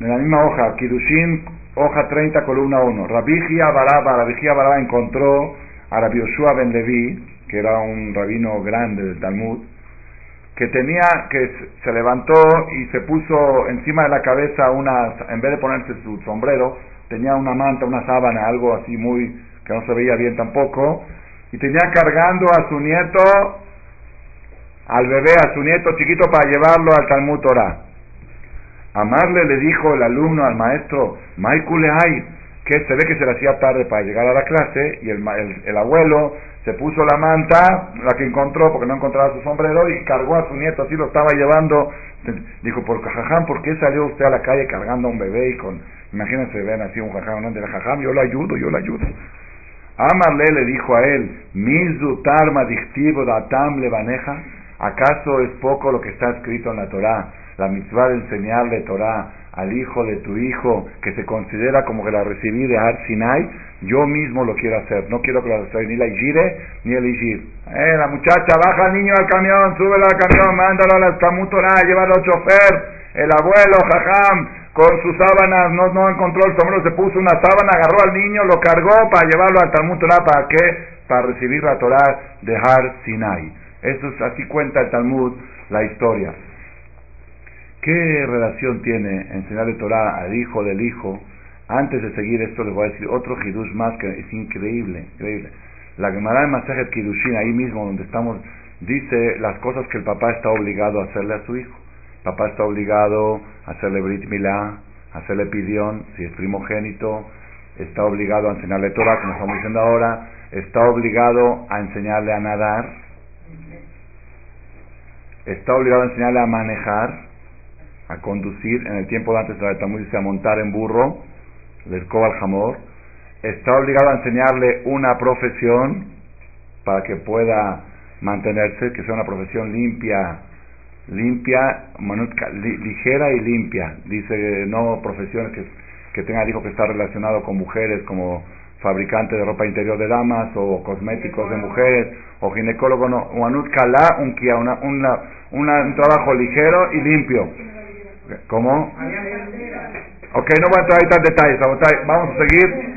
en la misma hoja, Kidushin hoja 30, columna 1. Rabijia Baraba, Rabijia Baraba encontró a Rabbi Yoshua Ben Levi, que era un rabino grande del Talmud, que tenía, que se levantó y se puso encima de la cabeza una, en vez de ponerse su sombrero, tenía una manta, una sábana, algo así muy, que no se veía bien tampoco, y tenía cargando a su nieto, al bebé, a su nieto chiquito para llevarlo al Talmud Torah. Amarle le dijo el alumno al maestro, Maikule hay, que se ve que se le hacía tarde para llegar a la clase y el, el, abuelo se puso la manta, la que encontró porque no encontraba su sombrero y cargó a su nieto, así lo estaba llevando. Dijo, por jajam, ¿por qué salió usted a la calle cargando a un bebé y con, imagínense, ven así un jajam, ¿no? de la jajam, yo lo ayudo, yo lo ayudo. Amarle le dijo a él, Mizu tarma dictivo datam levaneja, ¿acaso es poco lo que está escrito en la Torah? La mitzvah de enseñarle Torah al hijo de tu hijo que se considera como que la recibí de Har Sinai, yo mismo lo quiero hacer. No quiero que lo haga ni la Igire ni el Igir. Eh, la muchacha, baja al niño al camión, súbelo al camión, mándalo a la Tamutorá, llévalo al chofer. El abuelo, jajam, con sus sábanas, no, no encontró el sombrero, se puso una sábana, agarró al niño, lo cargó para llevarlo al Talmud Torah. ¿Para qué? Para recibir la Torah de Har Sinai. Eso es, así cuenta el Talmud, la historia. ¿Qué relación tiene enseñarle Torah al hijo del hijo? Antes de seguir esto les voy a decir otro hidush más que es increíble, increíble. La Gemara de Masajet Kidushin, ahí mismo donde estamos, dice las cosas que el papá está obligado a hacerle a su hijo. El papá está obligado a hacerle Brit Milá, a hacerle pidión, si es primogénito, está obligado a enseñarle Torah, como estamos diciendo ahora, está obligado a enseñarle a nadar, está obligado a enseñarle a manejar, a conducir, en el tiempo de antes de la Talmud dice a montar en burro, del al jamor, está obligado a enseñarle una profesión para que pueda mantenerse, que sea una profesión limpia, limpia, ligera y limpia. Dice no profesiones que, que tenga, dijo que está relacionado con mujeres como fabricante de ropa interior de damas o cosméticos de mujeres o ginecólogo, no, un kala, un una, una, un trabajo ligero y limpio ¿Cómo? Ok, no voy a entrar ahí tan detalles, vamos a seguir.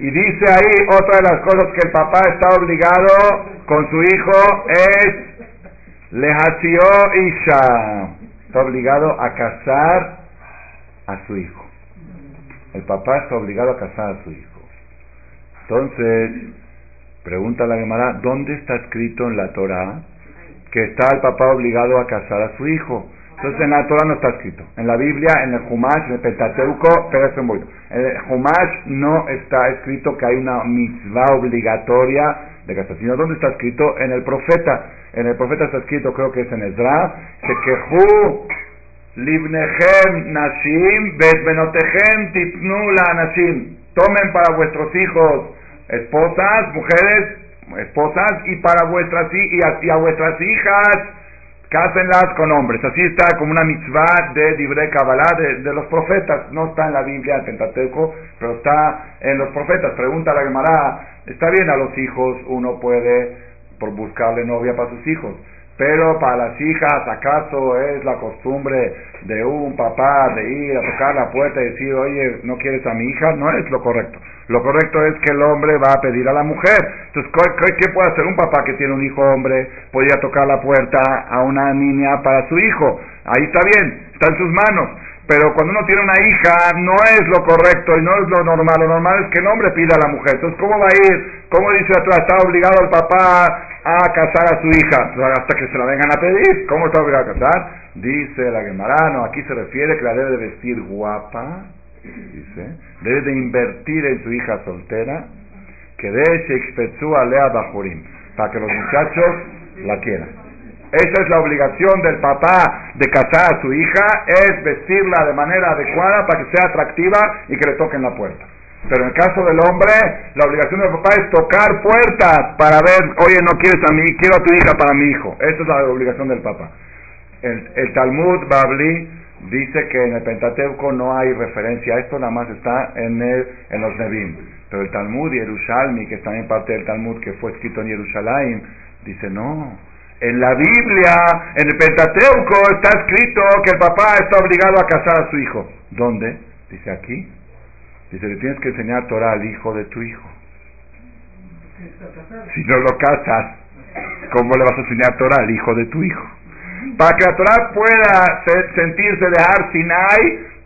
Y dice ahí otra de las cosas que el papá está obligado con su hijo es lehació isha. Está obligado a casar a su hijo. El papá está obligado a casar a su hijo. Entonces, pregunta la Gemara, ¿dónde está escrito en la Torah que está el papá obligado a casar a su hijo? Entonces en la Torah no está escrito. En la Biblia, en el Humash, en el Pentateuco, pero es En el Humash no está escrito que hay una mitzvah obligatoria de casar, sino ¿dónde está escrito? En el profeta. En el profeta está escrito, creo que es en Ezra, se quejó libnechem nashim, besbenotechem tipnu la nashim. Tomen para vuestros hijos esposas, mujeres, esposas, y para vuestras y a vuestras hijas cásenlas con hombres. Así está como una mitzvah de Dibre Kabbalah de, los profetas. No está en la Biblia, en Pentateuco, pero está en los profetas. Pregunta la Gemara, está bien a los hijos, uno puede por buscarle novia para sus hijos. Pero para las hijas, ¿acaso es la costumbre de un papá de ir a tocar la puerta y decir, oye, ¿no quieres a mi hija? No es lo correcto. Lo correcto es que el hombre va a pedir a la mujer. Entonces, ¿qué puede hacer un papá que tiene un hijo hombre? Podría tocar la puerta a una niña para su hijo. Ahí está bien, está en sus manos. Pero cuando uno tiene una hija, no es lo correcto y no es lo normal. Lo normal es que el hombre pida a la mujer. Entonces, ¿cómo va a ir? ¿Cómo dice atrás? Está obligado el papá a casar a su hija hasta que se la vengan a pedir. ¿Cómo está obligado a casar? Dice la Gemara, aquí se refiere que la debe de vestir guapa dice, debe de invertir en su hija soltera, que de a Lea Bajurim, para que los muchachos la quieran. Esa es la obligación del papá de casar a su hija, es vestirla de manera adecuada para que sea atractiva y que le toquen la puerta. Pero en el caso del hombre, la obligación del papá es tocar puertas para ver, oye, no quieres a mí, quiero a tu hija para mi hijo. Esa es la obligación del papá. El, el Talmud Babli dice que en el Pentateuco no hay referencia esto, nada más está en, el, en los Nevim. Pero el Talmud Yerushalmi, que es también parte del Talmud que fue escrito en Jerusalén, dice no. En la Biblia, en el Pentateuco, está escrito que el papá está obligado a casar a su hijo. ¿Dónde? Dice aquí. Dice, le tienes que enseñar Torah al hijo de tu hijo. Si no lo casas, ¿cómo le vas a enseñar Torah al hijo de tu hijo? Para que la Torah pueda sentirse de Har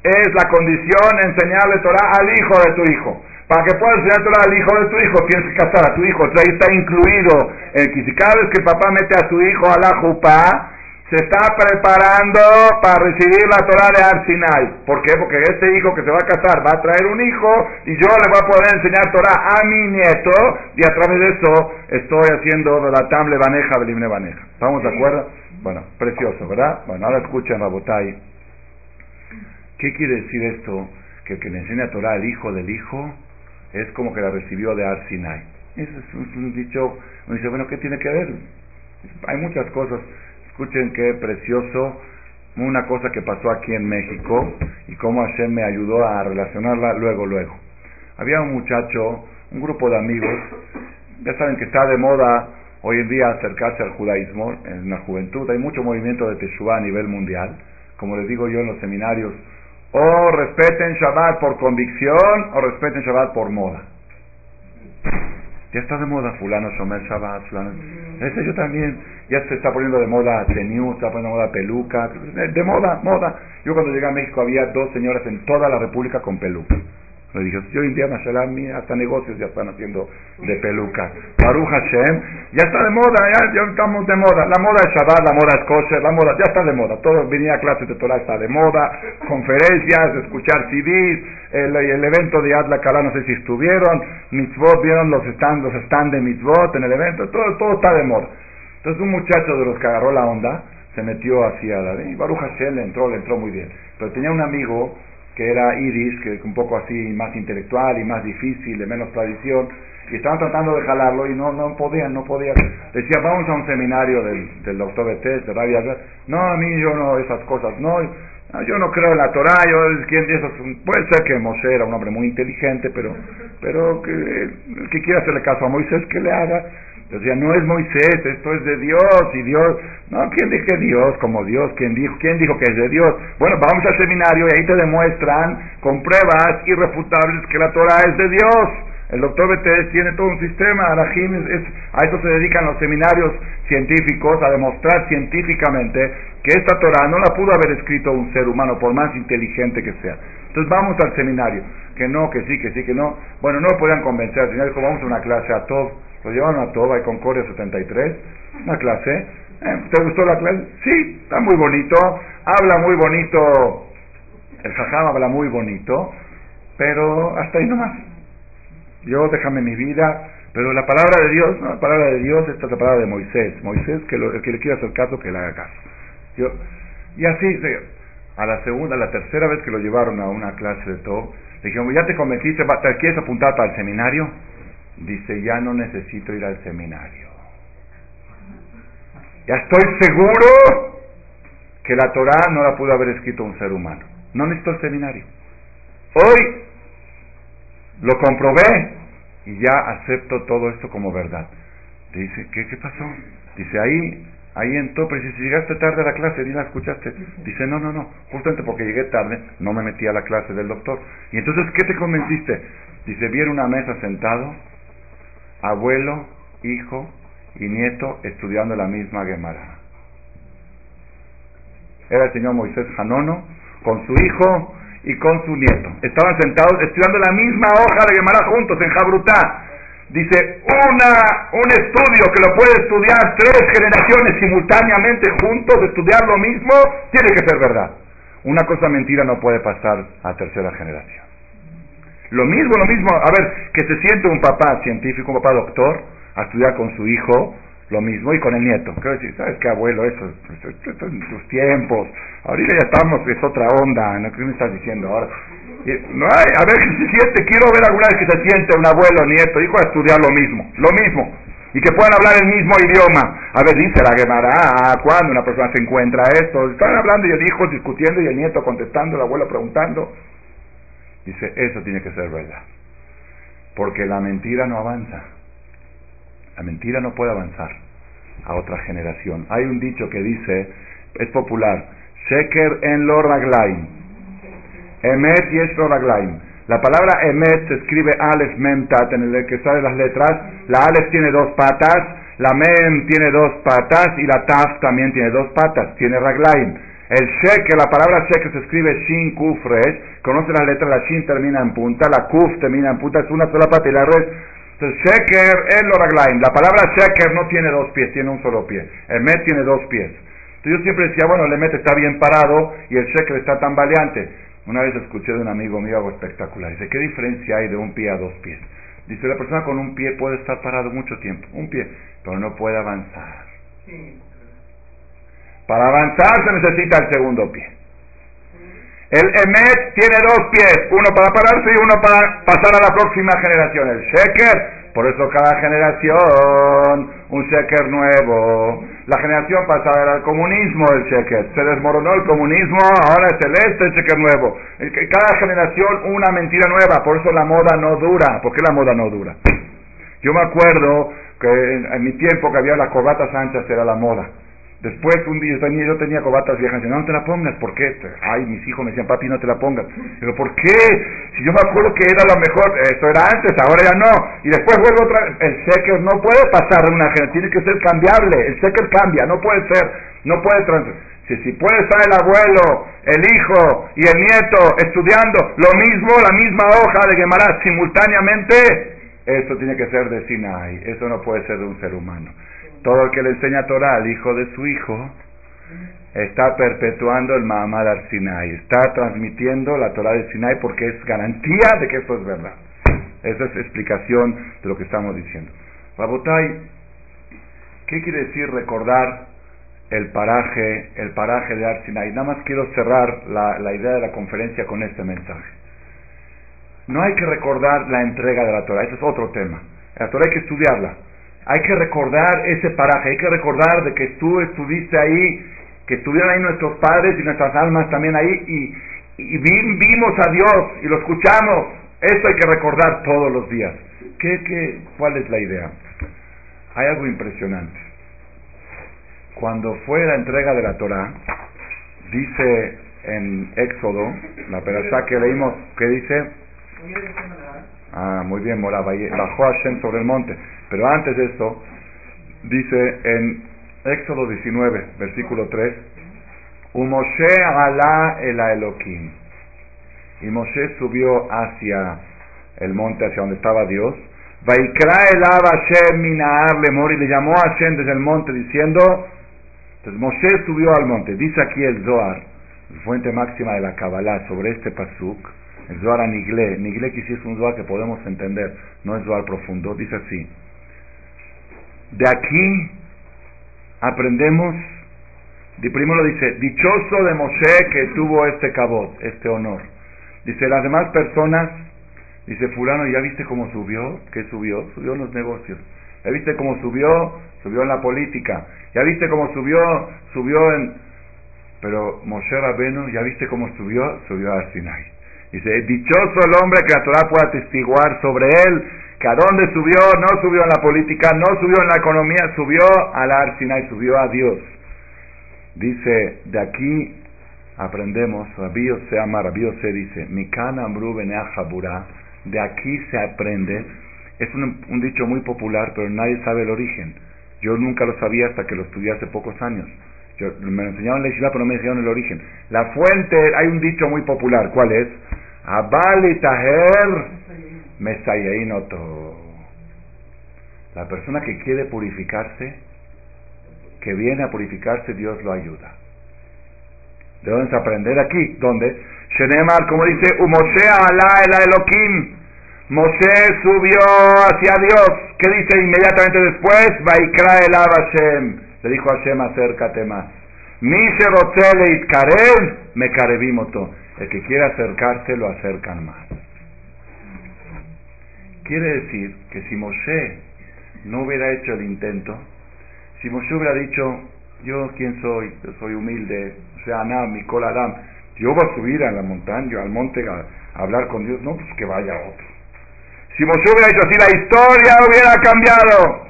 es la condición enseñarle Torah al hijo de tu hijo. Para que puedas enseñar Torah al hijo de tu hijo, tienes que casar a tu hijo. Entonces ahí está incluido el que si cada vez que papá mete a su hijo a la jupa, se está preparando para recibir la Torah de Arsinai. ¿Por qué? Porque este hijo que se va a casar va a traer un hijo y yo le voy a poder enseñar Torah a mi nieto y a través de eso estoy haciendo la tamble baneja, belimne baneja. ¿Estamos de acuerdo? Bueno, precioso, ¿verdad? Bueno, ahora escuchen Rabotai. ¿Qué quiere decir esto? Que el que le enseña Torah al hijo del hijo es como que la recibió de Arsinai. Eso es un, dicho, uno dice, bueno, ¿qué tiene que ver? Hay muchas cosas. Escuchen qué precioso una cosa que pasó aquí en México y cómo Hashem me ayudó a relacionarla luego, luego. Había un muchacho, un grupo de amigos, ya saben que está de moda hoy en día acercarse al judaísmo en la juventud. Hay mucho movimiento de Teshuvah a nivel mundial, como les digo yo en los seminarios. O respeten Shabbat por convicción o respeten Shabbat por moda. Ya está de moda fulano Shomer Shabbat, fulano. Ese yo también. Ya se está poniendo de moda teniu, está poniendo de moda peluca. De moda, moda. Yo cuando llegué a México había dos señoras en toda la República con peluca. Dije, yo hoy en día, hasta negocios ya están haciendo de peluca. Baruch Hashem, ya está de moda, ya, ya, estamos de moda. La moda es Shabbat, la moda es kosher, la moda ya está de moda. Todo venía a clases de Torah, está de moda. Conferencias, escuchar CDs, el, el evento de Adla Kalá, no sé si estuvieron. Mitzvot, vieron los stand, los stand de Mitzvot en el evento, todo, todo está de moda. Entonces un muchacho de los que agarró la onda, se metió hacia la... Y Baruch Hashem le entró, le entró muy bien. Pero tenía un amigo que era Iris, que es un poco así más intelectual y más difícil, de menos tradición, y estaban tratando de jalarlo y no, no podían, no podían. Decía, vamos a un seminario del, doctor Betés, de Rabia No, a mí yo no, esas cosas, no, yo no creo en la Torah, yo, ¿quién, eso, puede ser que Moshe era un hombre muy inteligente, pero, pero que, el que quiera hacerle caso a Moisés, que le haga. Decía, no es Moisés, esto es de Dios, y Dios, no, ¿quién dijo Dios como Dios? ¿Quién dijo, ¿Quién dijo que es de Dios? Bueno, vamos al seminario y ahí te demuestran con pruebas irrefutables que la Torah es de Dios. El doctor BTS tiene todo un sistema, es, a eso se dedican los seminarios científicos, a demostrar científicamente que esta Torah no la pudo haber escrito un ser humano, por más inteligente que sea. Entonces vamos al seminario, que no, que sí, que sí, que no. Bueno, no lo podían convencer, al final dijo, vamos a una clase a todos lo llevaron a Toba y Concordia 73, una clase. Eh, ¿Te gustó la clase? Sí, está muy bonito, habla muy bonito, el jajam habla muy bonito, pero hasta ahí nomás. Yo déjame mi vida, pero la palabra de Dios, no, la palabra de Dios, esta es la palabra de Moisés. Moisés, que el que le quiera hacer caso, que le haga caso. Yo, y así, a la segunda, a la tercera vez que lo llevaron a una clase de todo, le dijeron, ¿ya te convenciste? ¿Te quieres apuntar para el seminario? Dice, ya no necesito ir al seminario. Ya estoy seguro que la Torah no la pudo haber escrito un ser humano. No necesito el seminario. Hoy lo comprobé y ya acepto todo esto como verdad. Dice, ¿qué, qué pasó? Dice, ahí, ahí en Topre, si llegaste tarde a la clase, ni la escuchaste. Dice, no, no, no, justamente porque llegué tarde, no me metí a la clase del doctor. Y entonces, ¿qué te convenciste? Dice, vi en una mesa sentado abuelo, hijo y nieto estudiando la misma Gemara. Era el señor Moisés Janono con su hijo y con su nieto. Estaban sentados estudiando la misma hoja de Gemara juntos en Jabrutá. Dice, una, un estudio que lo puede estudiar tres generaciones simultáneamente juntos, estudiar lo mismo, tiene que ser verdad. Una cosa mentira no puede pasar a tercera generación. Lo mismo, lo mismo, a ver, que se siente un papá científico, un papá doctor, a estudiar con su hijo, lo mismo, y con el nieto. Quiero decir, ¿sabes qué, abuelo? Eso, eso, en tus tiempos. Ahorita ya estamos, es otra onda, ¿no? ¿Qué me estás diciendo ahora? no hay, a ver [laughs] qué se siente, quiero ver alguna vez que se siente un abuelo, nieto, hijo a estudiar lo mismo, lo mismo. Y que puedan hablar el mismo idioma. A ver, dice la Gemara, ah, ¿cuándo una persona se encuentra esto? Están hablando y el hijo discutiendo y el nieto contestando, el abuelo preguntando. Dice, eso tiene que ser verdad. Porque la mentira no avanza. La mentira no puede avanzar a otra generación. Hay un dicho que dice, es popular, Sheker en lo raglaim. Emet y lo raglaim. La palabra emet se escribe alef mem tat, en el que sale las letras. La alef tiene dos patas, la mem tiene dos patas y la taf también tiene dos patas, tiene raglaim. El sheker, la palabra sheker se escribe shin kuf resh, conoce las letras, la shin termina en punta, la kuf termina en punta, es una sola pata y la res. Entonces sheker el oraglaim, la palabra sheker no tiene dos pies, tiene un solo pie. El met tiene dos pies. Entonces yo siempre decía, bueno, el Emet está bien parado y el Shekel está tan valiente. Una vez escuché de un amigo mío algo espectacular. Dice, ¿qué diferencia hay de un pie a dos pies? Dice, la persona con un pie puede estar parado mucho tiempo, un pie, pero no puede avanzar. Para avanzar se necesita el segundo pie. El Emet tiene dos pies, uno para pararse y uno para pasar a la próxima generación. El Sheker por eso cada generación un sheker nuevo. La generación pasada era el comunismo el sheker. Se desmoronó el comunismo, ahora es el este el sheker nuevo. Cada generación una mentira nueva. Por eso la moda no dura. ¿Por qué la moda no dura? Yo me acuerdo que en mi tiempo que había las corbatas anchas era la moda. Después un día yo tenía, yo tenía cobatas viejas, y no, no te la pongas, ¿por qué? Ay, mis hijos me decían, papi, no te la pongas. Digo, ¿por qué? Si yo me acuerdo que era lo mejor, esto era antes, ahora ya no. Y después vuelvo otra vez, el secker no puede pasar de una generación, tiene que ser cambiable, el secker cambia, no puede ser, no puede trans si, si puede estar el abuelo, el hijo y el nieto estudiando lo mismo, la misma hoja de Gemara simultáneamente, eso tiene que ser de Sinai, eso no puede ser de un ser humano. Todo el que le enseña Torah al hijo de su hijo está perpetuando el Mahamad al Sinai, está transmitiendo la Torah de Sinai porque es garantía de que esto es verdad. Esa es explicación de lo que estamos diciendo. Rabotai, ¿qué quiere decir recordar el paraje, el paraje de Ar Sinai? Nada más quiero cerrar la, la idea de la conferencia con este mensaje. No hay que recordar la entrega de la Torah, ese es otro tema. La Torah hay que estudiarla, hay que recordar ese paraje, hay que recordar de que tú estuviste ahí, que estuvieron ahí nuestros padres y nuestras almas también ahí y, vimos a Dios y lo escuchamos. Eso hay que recordar todos los días. ¿Qué, qué, ¿Cuál es la idea? Hay algo impresionante. Cuando fue la entrega de la Torah, dice en Éxodo, la perashá que leímos, ¿qué dice? Ah, muy bien, Morá, bajó Hashem sobre el monte. Pero antes de esto, dice en Éxodo 19, versículo 3, Umoshe ala el Elohim. Y Moshe subió hacia el monte, hacia donde estaba Dios. Vaikra el Hashem minaar lemor y le llamó a Hashem desde el monte diciendo, entonces Moshe subió al monte. Dice aquí el Zohar, fuente máxima de la Kabbalah, sobre este pasuk, el Zohar a Nigle. Nigle que sí es un Zohar que podemos entender, no es Zohar profundo. Dice así, de aquí aprendemos, de primero dice, dichoso de Moshe que tuvo este cabot, este honor. Dice, las demás personas, dice fulano, ¿ya viste cómo subió? ¿Qué subió? Subió en los negocios. ¿Ya viste cómo subió? Subió en la política. ¿Ya viste cómo subió? Subió en... Pero Moshe Rabenu, ¿ya viste cómo subió? Subió a Sinai. Dice, dichoso el hombre que la Torah pueda atestiguar sobre él que a dónde subió, no subió en la política, no subió en la economía, subió a la Arsina subió a Dios. Dice, de aquí aprendemos, Rabí se llama, Rabí se dice, Mikan Amru de aquí se aprende, es un, un, dicho muy popular, pero nadie sabe el origen. Yo nunca lo sabía hasta que lo estudié hace pocos años. Yo, me lo enseñaron en la isla, pero no me enseñaron el origen. La fuente, hay un dicho muy popular, ¿cuál es? Mesayeinoto. La persona que quiere purificarse, que viene a purificarse, Dios lo ayuda. ¿De dónde se aprender? Aquí, ¿dónde? Shenemar, como dice, Umoshe Alá el Elohim. Moshe subió hacia Dios. ¿Qué dice inmediatamente después? Vaikra el. Le dijo a Hashem, acércate más. Mishe Rotzele Itkarev, me carevimoto. El que quiere acercarse, lo acercan más. Quiere decir que si Moshe no hubiera hecho el intento, si Moshe hubiera dicho, yo quién soy, yo soy humilde, o sea, Anam, Mikol Adam, yo voy a subir a la montaña, al monte a, hablar con Dios, no, pues que vaya otro. Si Moshe hubiera dicho así, la historia hubiera cambiado.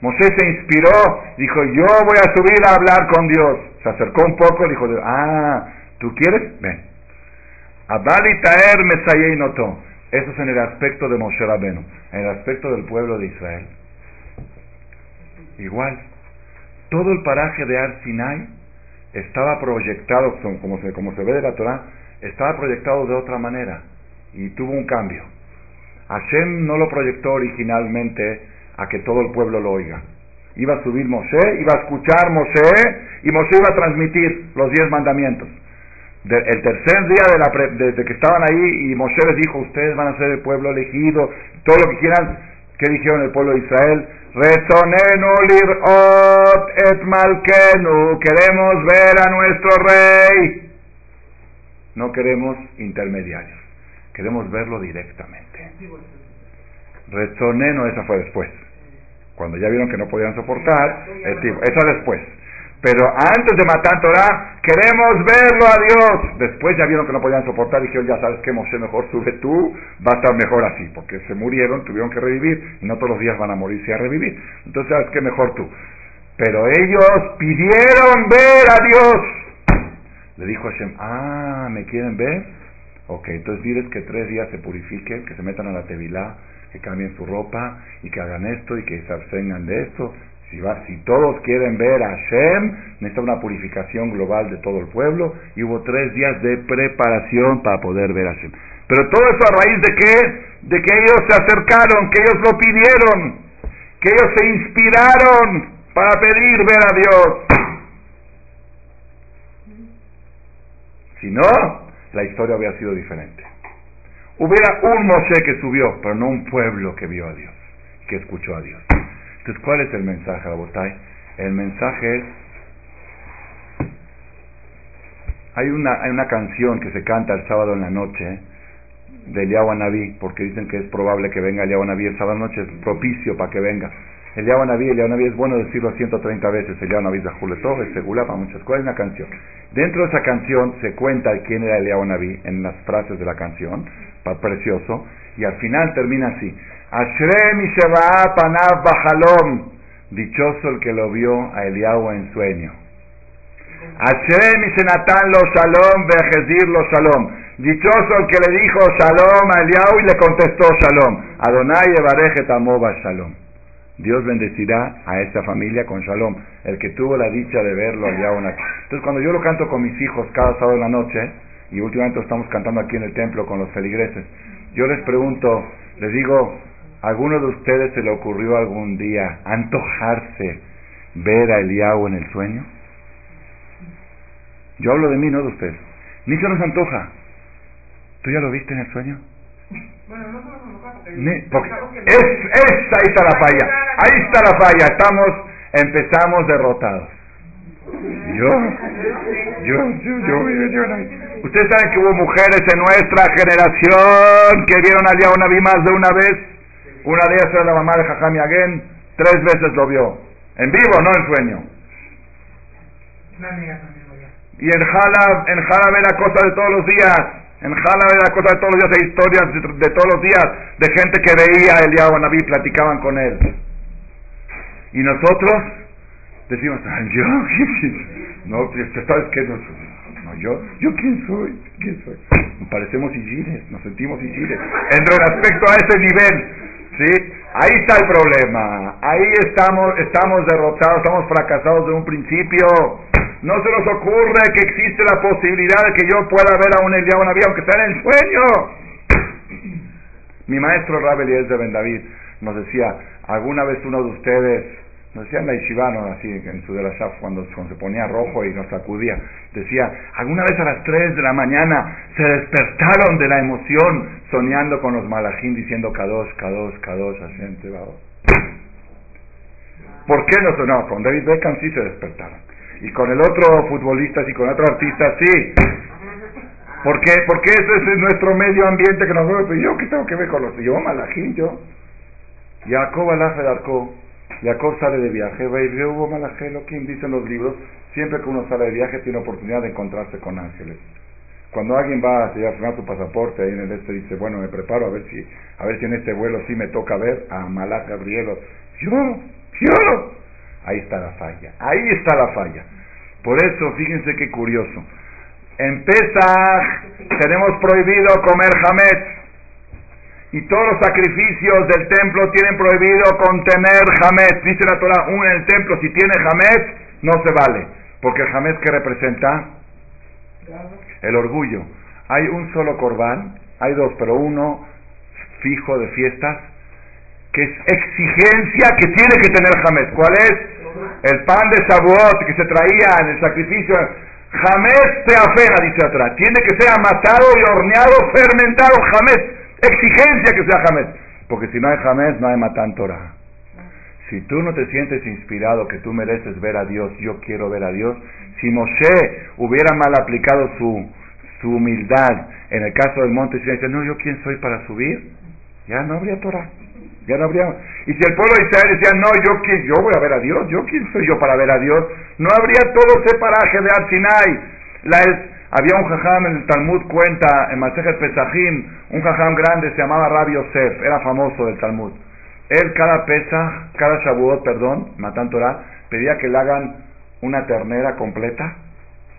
Moshe se inspiró, dijo, yo voy a subir a hablar con Dios. Se acercó un poco, dijo, ah, ¿tú quieres? Ven. Abali Taer y notó. Eso es en el aspecto de Moshe Rabenu. En el aspecto del pueblo de Israel. Igual. Todo el paraje de Ar Sinai estaba proyectado, como se, como se ve de la Torah, estaba proyectado de otra manera. Y tuvo un cambio. Hashem no lo proyectó originalmente a que todo el pueblo lo oiga. Iba a subir Moshe, iba a escuchar Moshe y Moshe iba a transmitir los diez mandamientos. El tercer día de la desde que estaban ahí y Moshe les dijo, ustedes van a ser el pueblo elegido, todo lo que quieran, ¿qué dijeron el pueblo de Israel? Retonenu lirot et malkenu, queremos ver a nuestro rey. No queremos intermediarios, queremos verlo directamente. Retonenu, esa fue después. Cuando ya vieron que no podían soportar, esa después. Pero antes de matar Torah, queremos verlo a Dios. Después ya vieron que no podían soportar y dijeron, ya sabes que Moshe, mejor sube tú, va a estar mejor así, porque se murieron, tuvieron que revivir y no todos los días van a morirse a revivir. Entonces sabes que mejor tú. Pero ellos pidieron ver a Dios. Le dijo Hashem, ah, ¿me quieren ver? Ok, entonces diles que tres días se purifiquen, que se metan a la tevilá, que cambien su ropa y que hagan esto y que se abstengan de esto. Si, todos quieren ver a Hashem, necesita una purificación global de todo el pueblo y hubo tres días de preparación para poder ver a Hashem. Pero todo eso a raíz de qué? De que ellos se acercaron, que ellos lo pidieron, que ellos se inspiraron para pedir ver a Dios. Si no, la historia hubiera sido diferente. Hubiera un Moshe que subió, pero no un pueblo que vio a Dios, que escuchó a Dios. Entonces, ¿cuál es el mensaje, Rabotai? El mensaje es... Hay una, hay una canción que se canta el sábado en la noche de Eliyahu Naví, porque dicen que es probable que venga Eliyahu Naví el sábado noche, es propicio para que venga. Eliyahu Naví, Eliyahu Naví es bueno decirlo 130 veces, Eliyahu Naví Zahuletov, es segula para muchas cosas, una canción. Dentro de esa canción se cuenta quién era Eliyahu Naví en las frases de la canción, precioso, y al final termina así. Ashrem panav bajalom. Dichoso el que lo vio a Eliyahu en sueño. Ashrem senatán lo shalom vejezir lo shalom. Dichoso el que le dijo shalom a Eliyahu y le contestó shalom. Adonai evarejet amova shalom. Dios bendecirá a esta familia con shalom. El que tuvo la dicha de verlo a Eliyahu. Entonces cuando yo lo canto con mis hijos cada sábado en la noche, y últimamente estamos cantando aquí en el templo con los feligreses. Yo les pregunto, les digo, ¿a ¿alguno de ustedes se le ocurrió algún día antojarse ver a Eliau en el sueño? Yo hablo de mí, no de ustedes. Ni se nos antoja. ¿Tú ya lo viste en el sueño? Bueno, no porque es, ahí está la falla. Ahí está la falla. Estamos, empezamos derrotados. Yo, yo, yo, yo, yo, yo, Ustedes saben que hubo mujeres en nuestra generación que vieron al una vi más de una vez. Una de ellas era la mamá de Jajami Agen, tres veces lo vio. En vivo, no en sueño. Y en Jalab, en Jalab era cosa de todos los días. En Jalab era cosa de todos los días, hay historias de, todos los días de gente que veía a Eliyahu Naví y platicaban con él. Y nosotros decimos, yo, [laughs] no, ¿sabes qué? yo, yo quién soy, quién soy. Nos parecemos Isiles, nos sentimos Isiles. En respecto a ese nivel, ¿sí? Ahí está el problema. Ahí estamos, estamos derrotados, estamos fracasados de un principio. No se nos ocurre que existe la posibilidad de que yo pueda ver a un Eliab Naví aunque esté en el sueño. Mi maestro Rabel de Ben David nos decía, alguna vez uno de ustedes nos decía la Ishivano, así en su Derashaf, cuando, cuando se ponía rojo y nos sacudía, decía, alguna vez a las 3 de la mañana se despertaron de la emoción soñando con los malajín diciendo Kadosh, Kadosh, Kadosh, Hashem, ¿Por qué no sonó? Con David Beckham sí se despertaron. Y con el otro futbolista y con otro artista sí. ¿Por qué? Porque ese es nuestro medio ambiente que nos ve. ¿Yo qué tengo que ver con los... Yo, malajín, yo. Jacob Alaf Arco Jacob sale de viaje, hubo quien dicen los libros, siempre que uno sale de viaje tiene oportunidad de encontrarse con ángeles. Cuando alguien va a firmar su pasaporte ahí en el este dice, bueno, me preparo a ver si, a ver si en este vuelo sí me toca ver a Malach Gabriel. Yo, yo. Ahí está la falla, ahí está la falla. Por eso, fíjense qué curioso. En tenemos prohibido comer jamet y todos los sacrificios del templo tienen prohibido contener jamet. Dice la Torah, un en el templo si tiene jamet no se vale, porque el jamet que representa el orgullo. Hay un solo corbán, hay dos, pero uno fijo de fiestas que es exigencia que tiene que tener Jamés. ¿Cuál es? El pan de Shavuot que se traía en el sacrificio. Jamés se afena, dice atrás. Tiene que ser amasado y horneado, fermentado. Jamés. Exigencia que sea Jamés. Porque si no hay Jamés, no hay Matan Torah. Si tú no te sientes inspirado que tú mereces ver a Dios, yo quiero ver a Dios. Si Moshe hubiera mal aplicado su, su humildad en el caso del monte Sinai, dice, no, yo quién soy para subir, ya no habría Torah. Ya no habría. Y si el pueblo de Israel decía, no, yo quién, yo voy a ver a Dios, yo quién soy yo para ver a Dios, no habría todo ese paraje de Arsinai. La, había un jajam en el Talmud cuenta, en Masejet Pesachim, un jajam grande, se llamaba Rabbi Yosef, era famoso del Talmud. Él cada pesa, cada Shavuot, perdón, Torah, pedía que le hagan una ternera completa,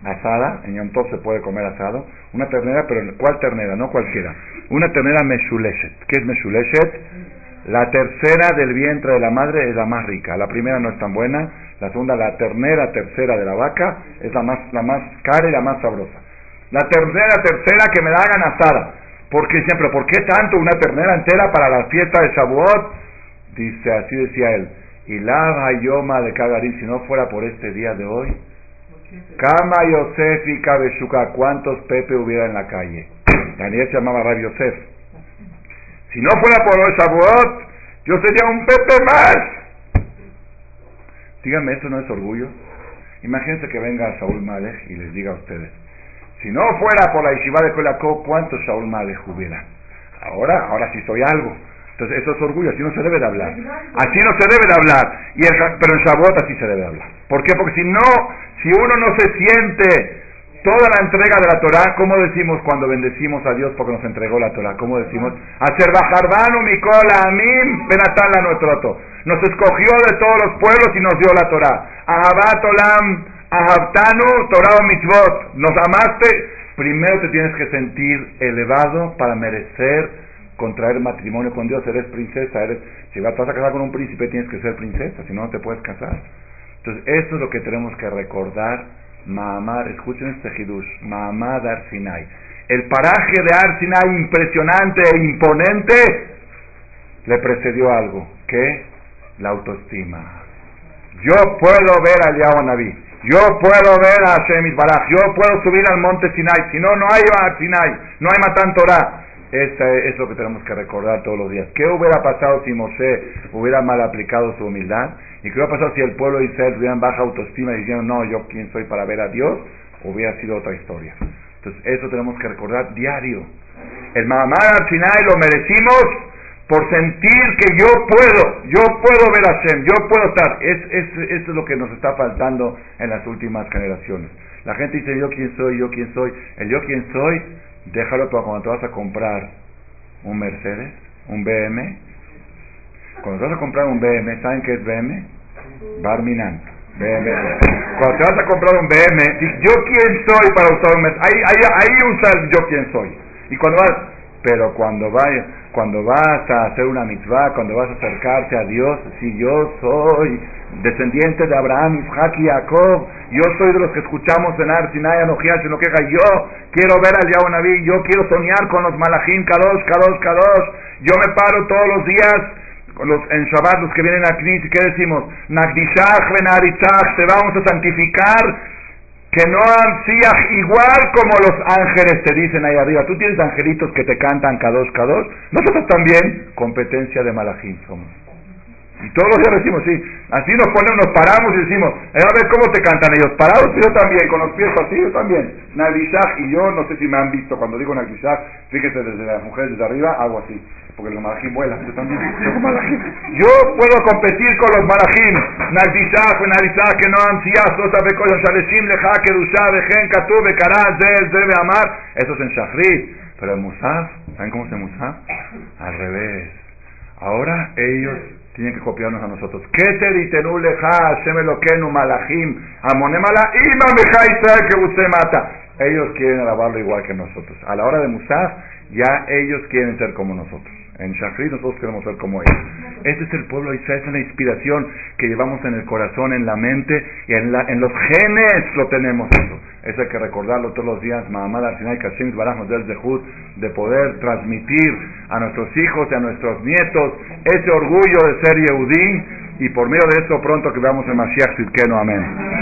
asada, en Yom Tov se puede comer asado, una ternera, pero ¿cuál ternera? No cualquiera. Una ternera Meshuleshet. ¿Qué es Meshuleshet? La tercera del vientre de la madre es la más rica. La primera no es tan buena. La segunda, la ternera tercera de la vaca, es la más, la más cara y la más sabrosa. La tercera tercera que me la hagan asada. Porque siempre, ¿por qué tanto una ternera entera para la fiesta de Shavuot? Dice, así decía él. Y la yoma de Kagarín, si no fuera por este día de hoy, Kama Yosef y Kabeshuka, ¿cuántos Pepe hubiera en la calle? [clears throat] Daniel se llamaba Rabbi Yosef. Si no fuera por el Shavuot, yo sería un Pepe más. Díganme, ¿eso no es orgullo? Imagínense que venga Saúl Malek y les diga a ustedes, si no fuera por la yeshiva de Kolakó, ¿cuántos Saúl Malek hubiera? Ahora, ahora sí soy algo. Entonces eso es orgullo, así no se debe de hablar. Así no se debe de hablar. Y pero en Shavuot así se debe de hablar. ¿Por qué? Porque si no, si uno no se siente toda la entrega de la Torah, ¿cómo decimos cuando bendecimos a Dios porque nos entregó la Torah? ¿Cómo decimos? Hacer bajarbanu Mikola Amim Benatala nuestro Nos escogió de todos los pueblos y nos dio la Torah. Ahabat Olam, Ahabtanu, Torah Mitzvot. Nos amaste. Primero te tienes que sentir elevado para merecer contraer matrimonio con Dios. Eres princesa, eres, si vas a casar con un príncipe tienes que ser princesa, si no, no te puedes casar. Entonces, esto es lo que tenemos que recordar Mahamad, escuchen este hidush, Mahamad Arsinai. El paraje de Arsinai impresionante e imponente le precedió algo, que la autoestima. Yo puedo ver a Yahweh Naví, yo puedo ver a Hashem Baraj, yo puedo subir al monte Sinai, si no, no hay Sinai, no hay Matan Torah. Este es lo que tenemos que recordar todos los días. ¿Qué hubiera pasado si Moshe hubiera mal aplicado su humildad? ¿Y qué hubiera pasado si el pueblo de Israel tuviera baja autoestima y dijeron, no, yo quién soy para ver a Dios? Hubiera sido otra historia. Entonces, eso tenemos que recordar diario. El Mahamad al final lo merecimos por sentir que yo puedo, yo puedo ver a Hashem, yo puedo estar. Es, es, es lo que nos está faltando en las últimas generaciones. La gente dice, yo quién soy, yo quién soy. El yo quién soy Déjalo para cuando te vas a comprar un Mercedes, un BM. Cuando te vas a comprar un BM, ¿saben qué es BM? Barminan. BM. Cuando te vas a comprar un BM, yo quién soy para usar un Mercedes. Ahí, ahí, ahí usa el yo quién soy. Y cuando vas, pero cuando vayas, cuando vas a hacer una mitzvah, cuando vas a acercarte a Dios, si yo soy descendiente de Abraham, Isaac y Jacob, yo soy de los que escuchamos en Arsinai, Anojiash, no queja, yo quiero ver al Yahweh Naví, yo quiero soñar con los Malachim, Kadosh, Kadosh, Kadosh, yo me paro todos los días los, en Shabbat, los que vienen a Knis, ¿y qué decimos? Nagdishach, Benaritzach, te vamos a santificar, que no ansías igual como los ángeles te dicen ahí arriba. Tú tienes angelitos que te cantan Kadosh, Kadosh, nosotros también, competencia de Malachim somos. Y todos los días decimos, sí, así nos ponemos, nos paramos y decimos, eh, a ver cómo te cantan ellos, parados yo también, con los pies así, yo también. Nagdishach y yo, no sé si me han visto cuando digo Nagdishach, fíjese desde las mujeres desde arriba, hago así, porque los malajim vuelan, yo también. [laughs] Yo puedo competir con los malajim, Nagdishach, Nagdishach, que no han siasto, sabe con Shaleshim, Leja, Kedusha, Vejen, Katu, Bekará, Zel, debe Amar, eso es en Shachrit, pero en Musaf, ¿saben cómo se Musaf? Al revés. Ahora ellos tienen que copiarnos a nosotros. Keter itenu leja Hashem Elokeinu malachim amonemala ima Israel que usted mata. Ellos quieren alabarlo igual que nosotros. A la hora de Musaf, ya ellos quieren ser como nosotros. En Shachrit nosotros queremos ser como ellos. Este es el pueblo de Israel, es una inspiración que llevamos en el corazón, en la mente y en, la, en los genes lo tenemos eso. Eso hay que recordarlo todos los días, Mahamad Arsinai Kashem Baraj del Zehut, de poder transmitir a nuestros hijos y a nuestros nietos ese orgullo de ser Yehudí y por medio de esto pronto que veamos el Mashiach Sidkenu. Amén.